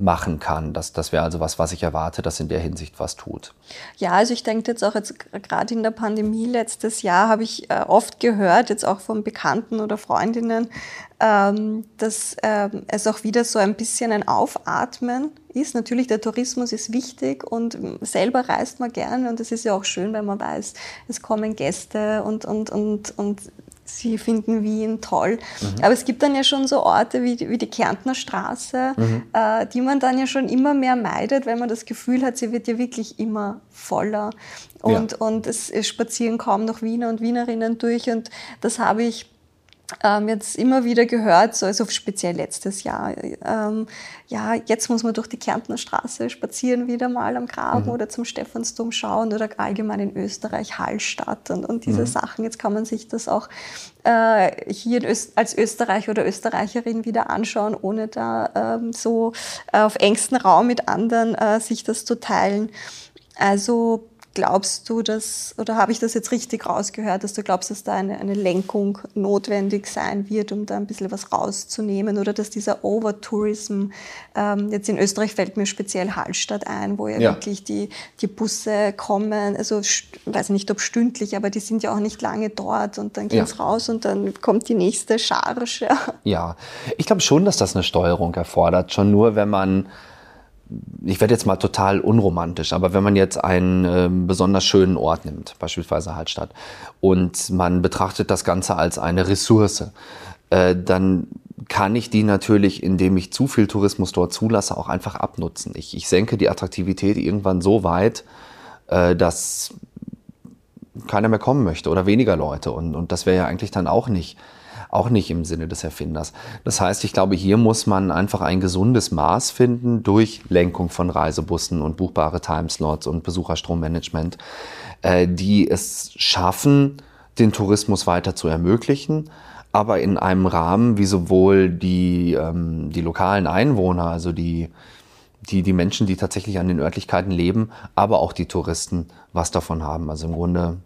machen kann. Das, das wäre also was, was ich erwarte, dass in der Hinsicht was tut. Ja, also ich denke jetzt auch jetzt gerade in der Pandemie letztes Jahr habe ich äh, oft gehört, jetzt auch von Bekannten oder Freundinnen, ähm, dass ähm, es auch wieder so ein bisschen ein Aufatmen ist. Natürlich, der Tourismus ist wichtig und selber reist man gerne und es ist ja auch schön, wenn man weiß, es kommen Gäste und, und, und, und sie finden Wien toll. Mhm. Aber es gibt dann ja schon so Orte wie, wie die Kärntner Straße, mhm. äh, die man dann ja schon immer mehr meidet, weil man das Gefühl hat, sie wird ja wirklich immer voller. Und, ja. und es, es spazieren kaum noch Wiener und Wienerinnen durch. Und das habe ich ähm, jetzt immer wieder gehört, so also speziell letztes Jahr, ähm, ja, jetzt muss man durch die Kärntner Straße spazieren wieder mal am Graben mhm. oder zum Stephansdom schauen oder allgemein in Österreich Hallstatt und, und diese mhm. Sachen. Jetzt kann man sich das auch äh, hier Öst als Österreicher oder Österreicherin wieder anschauen, ohne da ähm, so äh, auf engstem Raum mit anderen äh, sich das zu teilen. Also Glaubst du, dass, oder habe ich das jetzt richtig rausgehört, dass du glaubst, dass da eine, eine Lenkung notwendig sein wird, um da ein bisschen was rauszunehmen oder dass dieser Overtourism, ähm, jetzt in Österreich fällt mir speziell Hallstatt ein, wo ja, ja. wirklich die, die Busse kommen, also ich weiß nicht, ob stündlich, aber die sind ja auch nicht lange dort und dann geht's ja. raus und dann kommt die nächste Charge. Ja, ich glaube schon, dass das eine Steuerung erfordert, schon nur wenn man ich werde jetzt mal total unromantisch, aber wenn man jetzt einen äh, besonders schönen Ort nimmt, beispielsweise Hallstatt, und man betrachtet das Ganze als eine Ressource, äh, dann kann ich die natürlich, indem ich zu viel Tourismus dort zulasse, auch einfach abnutzen. Ich, ich senke die Attraktivität irgendwann so weit, äh, dass keiner mehr kommen möchte oder weniger Leute. Und, und das wäre ja eigentlich dann auch nicht auch nicht im Sinne des Erfinders. Das heißt, ich glaube, hier muss man einfach ein gesundes Maß finden durch Lenkung von Reisebussen und buchbare Timeslots und Besucherstrommanagement, äh, die es schaffen, den Tourismus weiter zu ermöglichen, aber in einem Rahmen, wie sowohl die, ähm, die lokalen Einwohner, also die, die, die Menschen, die tatsächlich an den Örtlichkeiten leben, aber auch die Touristen was davon haben. Also im Grunde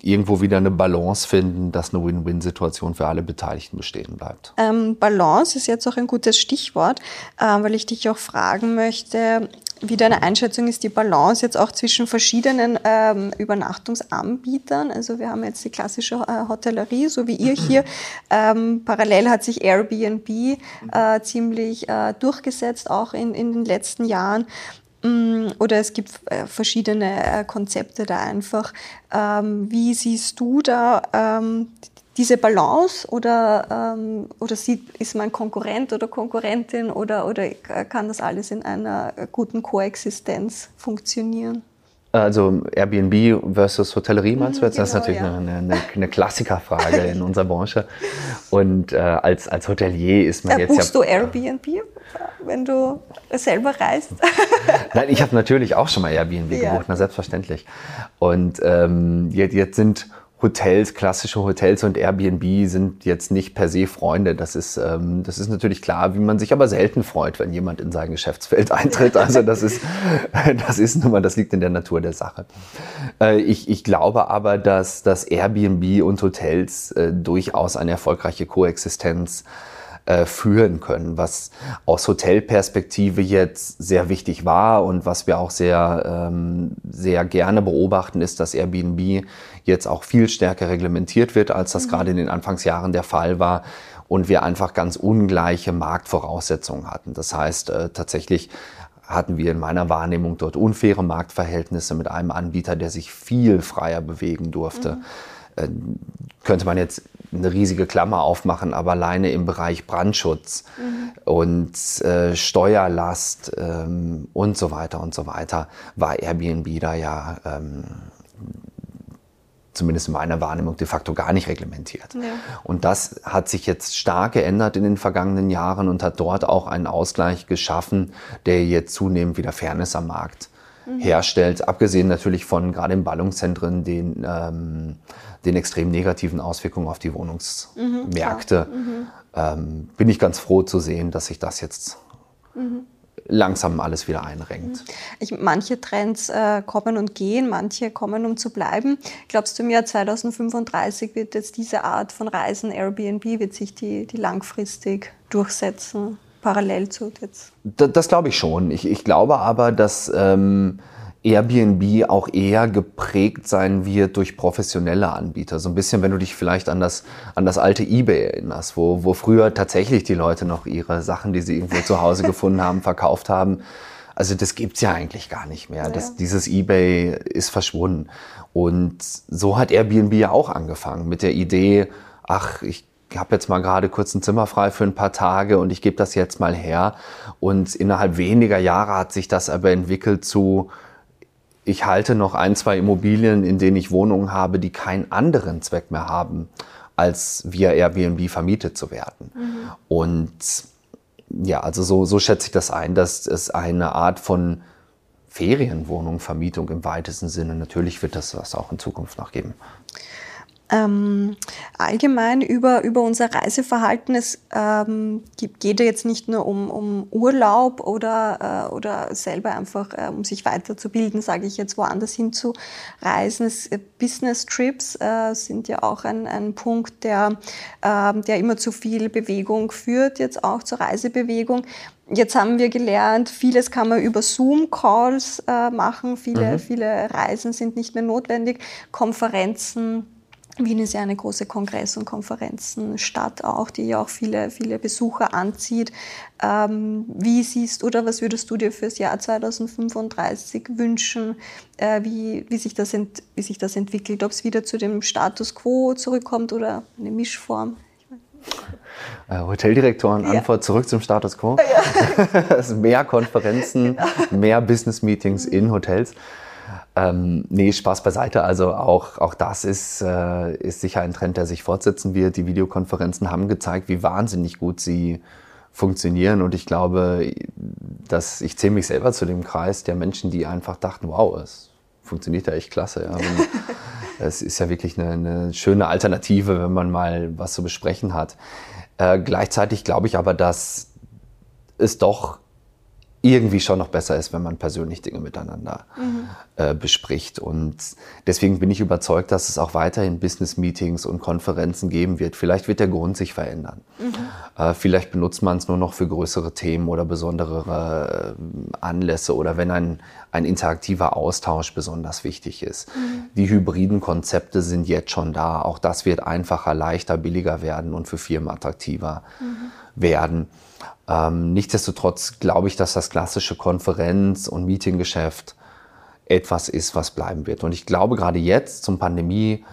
irgendwo wieder eine Balance finden, dass eine Win-Win-Situation für alle Beteiligten bestehen bleibt. Ähm, Balance ist jetzt auch ein gutes Stichwort, äh, weil ich dich auch fragen möchte, wie deine Einschätzung ist, die Balance jetzt auch zwischen verschiedenen ähm, Übernachtungsanbietern. Also wir haben jetzt die klassische äh, Hotellerie, so wie ihr hier. [clears throat] Ähm, parallel hat sich Airbnb äh, ziemlich äh, durchgesetzt, auch in, in den letzten Jahren. Mm, oder es gibt äh, verschiedene äh, Konzepte da einfach. Ähm, wie siehst du da ähm, diese Balance oder, ähm, oder ist man Konkurrent oder Konkurrentin oder, oder kann das alles in einer guten Koexistenz funktionieren? Also Airbnb versus Hotellerie meinst du jetzt? Genau, das ist genau, natürlich ja. eine, eine, eine, Klassikerfrage in unserer Branche. Und äh, als, als Hotelier ist man äh, jetzt buchst ja... du Airbnb, wenn du selber reist? [laughs] Nein, ich habe natürlich auch schon mal Airbnb ja. gebucht, na selbstverständlich. Und ähm, jetzt, jetzt sind Hotels, klassische Hotels und Airbnb sind jetzt nicht per se Freunde. Das ist, ähm, das ist natürlich klar, wie man sich aber selten freut, wenn jemand in sein Geschäftsfeld [laughs] eintritt. Also das ist, [laughs] das ist nun mal, das liegt in der Natur der Sache. Äh, ich, ich glaube aber, dass, dass Airbnb und Hotels äh, durchaus eine erfolgreiche Koexistenz äh, führen können, was aus Hotelperspektive jetzt sehr wichtig war und was wir auch sehr, ähm, sehr gerne beobachten, ist, dass Airbnb jetzt auch viel stärker reglementiert wird, als das mhm. gerade in den Anfangsjahren der Fall war und wir einfach ganz ungleiche Marktvoraussetzungen hatten. Das heißt, äh, tatsächlich hatten wir in meiner Wahrnehmung dort unfaire Marktverhältnisse mit einem Anbieter, der sich viel freier bewegen durfte. Mhm. Äh, könnte man jetzt eine riesige Klammer aufmachen, aber alleine im Bereich Brandschutz mhm. und äh, Steuerlast ähm, und so weiter und so weiter war Airbnb da ja ähm, zumindest in meiner Wahrnehmung de facto gar nicht reglementiert. Ja. Und das hat sich jetzt stark geändert in den vergangenen Jahren und hat dort auch einen Ausgleich geschaffen, der jetzt zunehmend wieder Fairness am Markt mhm. herstellt. Abgesehen natürlich von gerade in Ballungszentren den, ähm, den extrem negativen Auswirkungen auf die Wohnungsmärkte. Mhm, ähm, bin ich ganz froh zu sehen, dass sich das jetzt mhm langsam alles wieder einrenkt. Ich, manche Trends äh, kommen und gehen, manche kommen, um zu bleiben. Glaubst du, im Jahr 2035 wird jetzt diese Art von Reisen, Airbnb, wird sich die, die langfristig durchsetzen, parallel zu jetzt? Das, das glaube ich schon. Ich, ich glaube aber, dass... Ähm, Airbnb auch eher geprägt sein wird durch professionelle Anbieter. So ein bisschen, wenn du dich vielleicht an das, an das alte eBay erinnerst, wo, wo früher tatsächlich die Leute noch ihre Sachen, die sie irgendwo zu Hause [laughs] gefunden haben, verkauft haben. Also das gibt's ja eigentlich gar nicht mehr. Das, dieses eBay ist verschwunden. Und so hat Airbnb ja auch angefangen mit der Idee, ach, ich habe jetzt mal gerade kurz ein Zimmer frei für ein paar Tage und ich gebe das jetzt mal her. Und innerhalb weniger Jahre hat sich das aber entwickelt zu, ich halte noch ein, zwei Immobilien, in denen ich Wohnungen habe, die keinen anderen Zweck mehr haben, als via Airbnb vermietet zu werden. Mhm. Und ja, also so, so schätze ich das ein, dass es eine Art von Ferienwohnung, im weitesten Sinne, natürlich wird das das auch in Zukunft noch geben ähm, allgemein über, über unser Reiseverhalten. Es ähm, geht ja jetzt nicht nur um, um Urlaub oder, äh, oder selber einfach, äh, um sich weiterzubilden, sage ich jetzt, woanders hin zu reisen. Es, äh, Business Trips äh, sind ja auch ein, ein Punkt, der, ähm, der immer zu viel Bewegung führt, jetzt auch zur Reisebewegung. Jetzt haben wir gelernt, vieles kann man über Zoom-Calls äh, machen, viele, mhm. viele Reisen sind nicht mehr notwendig, Konferenzen Wien ist ja eine große Kongress- und Konferenzenstadt auch, die ja auch viele, viele Besucher anzieht. Ähm, wie siehst oder was würdest du dir fürs Jahr 2035 wünschen, äh, wie, wie, sich das ent, wie sich das entwickelt, ob es wieder zu dem Status quo zurückkommt oder eine Mischform? Äh, Hoteldirektoren, ja. Antwort zurück zum Status quo. Ja. [laughs] mehr Konferenzen, genau. mehr Business-Meetings in Hotels. Ähm, nee, Spaß beiseite. Also auch, auch das ist, äh, ist sicher ein Trend, der sich fortsetzen wird. Die Videokonferenzen haben gezeigt, wie wahnsinnig gut sie funktionieren. Und ich glaube, dass ich zähle mich selber zu dem Kreis der Menschen, die einfach dachten, wow, es funktioniert ja echt klasse. Ja. [laughs] es ist ja wirklich eine, eine, schöne Alternative, wenn man mal was zu besprechen hat. Äh, gleichzeitig glaube ich aber, dass es doch irgendwie schon noch besser ist, wenn man persönlich Dinge miteinander mhm. äh, bespricht. Und deswegen bin ich überzeugt, dass es auch weiterhin Business-Meetings und Konferenzen geben wird. Vielleicht wird der Grund sich verändern. Mhm. Äh, vielleicht benutzt man es nur noch für größere Themen oder besondere äh, Anlässe oder wenn ein, ein interaktiver Austausch besonders wichtig ist. Mhm. Die hybriden Konzepte sind jetzt schon da. Auch das wird einfacher, leichter, billiger werden und für Firmen attraktiver werden. Ähm, nichtsdestotrotz glaube ich, dass das klassische Konferenz- und Meetinggeschäft etwas ist, was bleiben wird. Und ich glaube gerade jetzt zum Pandemie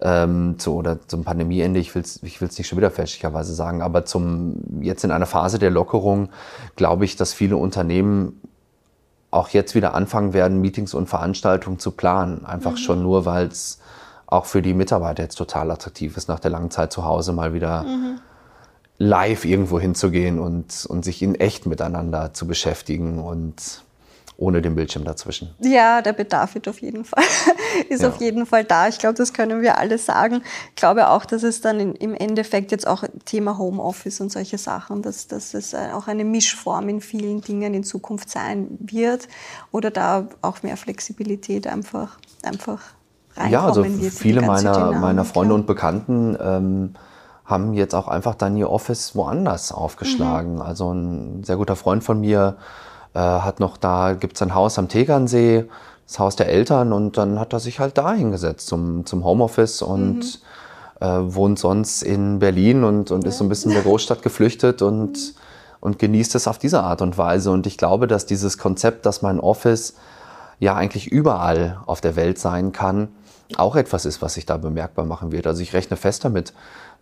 ähm, zu, oder zum Pandemieende, ich will es ich will's nicht schon wieder fälschlicherweise sagen, aber zum jetzt in einer Phase der Lockerung glaube ich, dass viele Unternehmen auch jetzt wieder anfangen werden, Meetings und Veranstaltungen zu planen. Einfach mhm. schon nur, weil es auch für die Mitarbeiter jetzt total attraktiv ist, nach der langen Zeit zu Hause mal wieder mhm live irgendwo hinzugehen und, und sich in echt miteinander zu beschäftigen und ohne den Bildschirm dazwischen. Ja, der Bedarf wird auf jeden Fall, [laughs] ist ja. auf jeden Fall da. Ich glaube, das können wir alle sagen. Ich glaube auch, dass es dann in, im Endeffekt jetzt auch Thema Homeoffice und solche Sachen, dass, dass es äh, auch eine Mischform in vielen Dingen in Zukunft sein wird oder da auch mehr Flexibilität einfach, einfach reinkommen ja, also wird. Viele meiner, meiner Freunde und Bekannten ähm, haben jetzt auch einfach dann ihr Office woanders aufgeschlagen. Mhm. Also ein sehr guter Freund von mir äh, hat noch da, gibt es ein Haus am Tegernsee, das Haus der Eltern und dann hat er sich halt da hingesetzt zum, zum Homeoffice und mhm. äh, wohnt sonst in Berlin und, und ja. ist so ein bisschen in der Großstadt geflüchtet und, mhm. und genießt es auf diese Art und Weise. Und ich glaube, dass dieses Konzept, dass mein Office ja eigentlich überall auf der Welt sein kann, auch etwas ist, was sich da bemerkbar machen wird. Also ich rechne fest damit,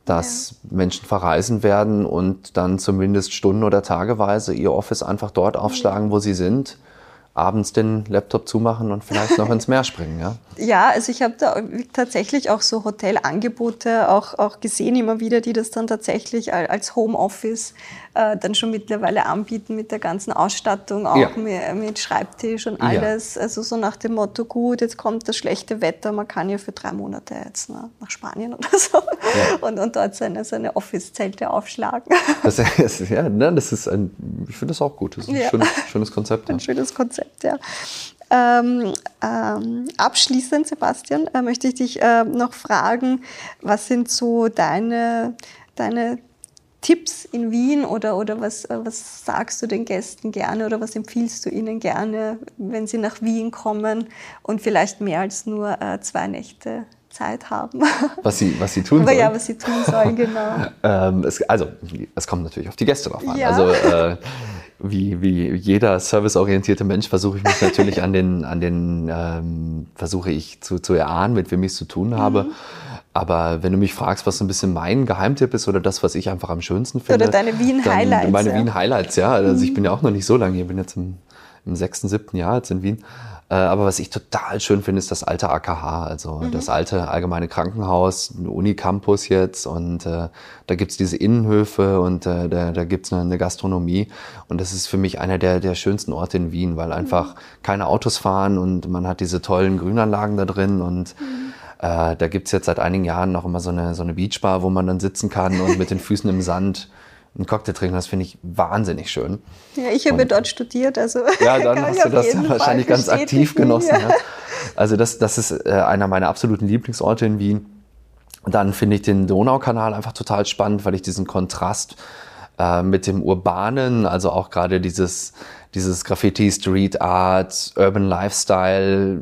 dass ja. Menschen verreisen werden und dann zumindest Stunden oder Tageweise ihr Office einfach dort aufschlagen, wo sie sind abends den Laptop zumachen und vielleicht noch ins Meer springen. Ja, [laughs] ja also ich habe da tatsächlich auch so Hotelangebote auch, auch gesehen immer wieder, die das dann tatsächlich als Homeoffice äh, dann schon mittlerweile anbieten mit der ganzen Ausstattung, auch ja. mit, mit, Schreibtisch und alles. Ja. Also so nach dem Motto, gut, jetzt kommt das schlechte Wetter, man kann ja für drei Monate jetzt ne, nach Spanien oder so [laughs] und, und dort seine, seine Office-Zelte aufschlagen. Das, ist, ja, ne, das ist ein, ich finde das auch gut, das ist ein schönes, schönes Konzept. Ein schönes Konzept, ja. Ähm, ähm, abschließend, Sebastian, äh, möchte ich dich äh, noch fragen, was sind so deine, deine Tipps in Wien oder, oder was, äh, was sagst du den Gästen gerne oder was empfiehlst du ihnen gerne, wenn sie nach Wien kommen und vielleicht mehr als nur äh, zwei Nächte Zeit haben. [laughs] Was sie, was sie tun sollen. Ja, was sie tun sollen, genau. [laughs] ähm, es, also, es kommt natürlich auf die Gäste drauf an. Ja. Also, äh, wie, wie jeder serviceorientierte Mensch versuche ich mich [laughs] natürlich an den, an den ähm, versuche ich zu, zu erahnen, mit wem ich es zu tun habe. Mhm. Aber wenn du mich fragst, was so ein bisschen mein Geheimtipp ist oder das, was ich einfach am schönsten finde. Oder deine Wien-Highlights. Meine ja. Wien-Highlights, ja. Also mhm. ich bin ja auch noch nicht so lange hier, bin jetzt im, im sechsten, siebten Jahr jetzt in Wien. Äh, aber was ich total schön finde, ist das alte AKH, also mhm. das alte allgemeine Krankenhaus, Unicampus jetzt. Und äh, da gibt's diese Innenhöfe und äh, da, da gibt's eine, eine Gastronomie. Und das ist für mich einer der, der schönsten Orte in Wien, weil einfach mhm. keine Autos fahren und man hat diese tollen Grünanlagen da drin. Und mhm. äh, da gibt's jetzt seit einigen Jahren noch immer so eine, so eine Beachbar, wo man dann sitzen kann und mit den Füßen im Sand einen Cocktail trinken. Das finde ich wahnsinnig schön. Ja, ich habe dort studiert, also. [laughs] Ja, dann hast du das wahrscheinlich ganz aktiv genossen. Ja. Ja. Also das, das ist äh, einer meiner absoluten Lieblingsorte in Wien. Dann finde ich den Donaukanal einfach total spannend, weil ich diesen Kontrast äh, mit dem Urbanen, also auch gerade dieses, dieses Graffiti, Street Art, Urban Lifestyle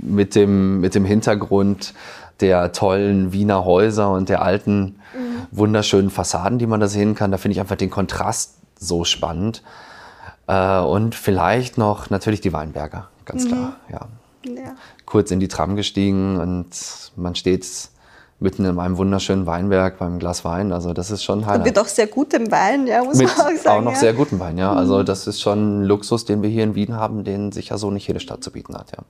mit dem, mit dem Hintergrund der tollen Wiener Häuser und der alten mhm. wunderschönen Fassaden, die man da sehen kann. Da finde ich einfach den Kontrast so spannend. Äh, und vielleicht noch natürlich die Weinberger, ganz mhm. klar. Ja. ja. Kurz in die Tram gestiegen und man steht mitten in einem wunderschönen Weinberg beim Glas Wein. Also das ist schon Highlight. Und mit auch sehr gutem Wein, ja, muss man auch sagen. Auch noch ja. sehr gutem Wein, ja. Also mhm. das ist schon ein Luxus, den wir hier in Wien haben, den sicher so nicht jede Stadt zu bieten hat, ja.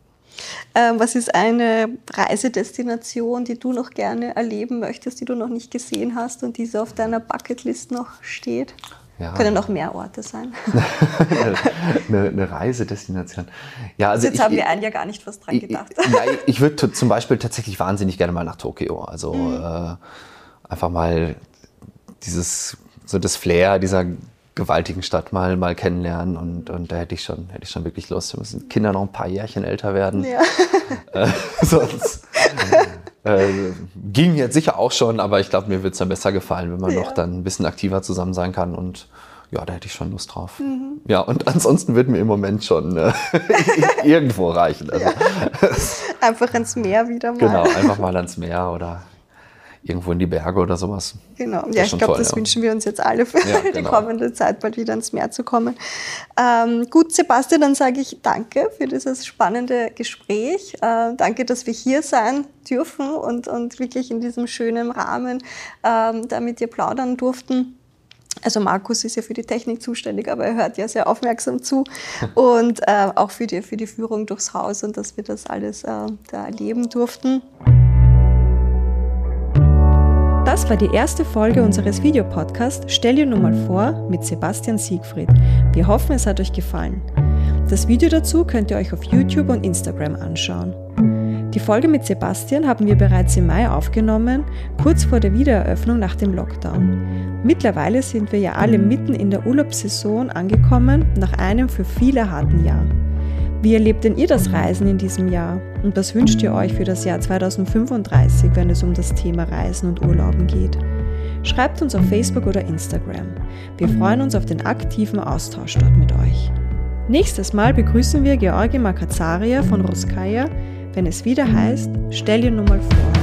Ähm, was ist eine Reisedestination, die du noch gerne erleben möchtest, die du noch nicht gesehen hast und die so auf deiner Bucketlist noch steht? Ja. Können auch mehr Orte sein. [laughs] eine, eine, Reisedestination. Ja, also Jetzt ich, haben wir einen ja gar nicht was dran gedacht. Ich, ja, ich würde zum Beispiel tatsächlich wahnsinnig gerne mal nach Tokio. Also mhm. äh, einfach mal dieses, so das Flair dieser gewaltigen Stadt mal, mal kennenlernen und, und da hätte ich schon, hätte ich schon wirklich Lust. Wir müssen Kinder noch ein paar Jährchen älter werden. Ja. [laughs] Äh, sonst [laughs] äh, ging jetzt sicher auch schon, aber ich glaube, mir wird es dann besser gefallen, wenn man ja. noch dann ein bisschen aktiver zusammen sein kann und ja, da hätte ich schon Lust drauf. Mhm. Ja, und ansonsten wird mir im Moment schon äh, [laughs] irgendwo reichen. Also, ja. Einfach ins Meer wieder mal. Genau, einfach mal ans Meer oder irgendwo in die Berge oder sowas. Genau, ja, ich glaube, das ja. wünschen wir uns jetzt alle für ja, [laughs] die genau. kommende Zeit, bald wieder ins Meer zu kommen. Ähm, gut, Sebastian, dann sage ich danke für dieses spannende Gespräch. Äh, danke, dass wir hier sein dürfen und, und wirklich in diesem schönen Rahmen ähm, da mit dir plaudern durften. Also Markus ist ja für die Technik zuständig, aber er hört ja sehr aufmerksam zu [laughs] und äh, auch für die, für die Führung durchs Haus und dass wir das alles äh, da erleben durften. Das war die erste Folge unseres Videopodcasts Stell dir nur mal vor mit Sebastian Siegfried. Wir hoffen, es hat euch gefallen. Das Video dazu könnt ihr euch auf YouTube und Instagram anschauen. Die Folge mit Sebastian haben wir bereits im Mai aufgenommen, kurz vor der Wiedereröffnung nach dem Lockdown. Mittlerweile sind wir ja alle mitten in der Urlaubssaison angekommen, nach einem für viele harten Jahr. Wie erlebt denn ihr das Reisen in diesem Jahr? Und was wünscht ihr euch für das Jahr 2035, wenn es um das Thema Reisen und Urlauben geht? Schreibt uns auf Facebook oder Instagram. Wir freuen uns auf den aktiven Austausch dort mit euch. Nächstes Mal begrüßen wir Georgi Makazaria von Roskaya, wenn es wieder heißt, stell dir nur mal vor.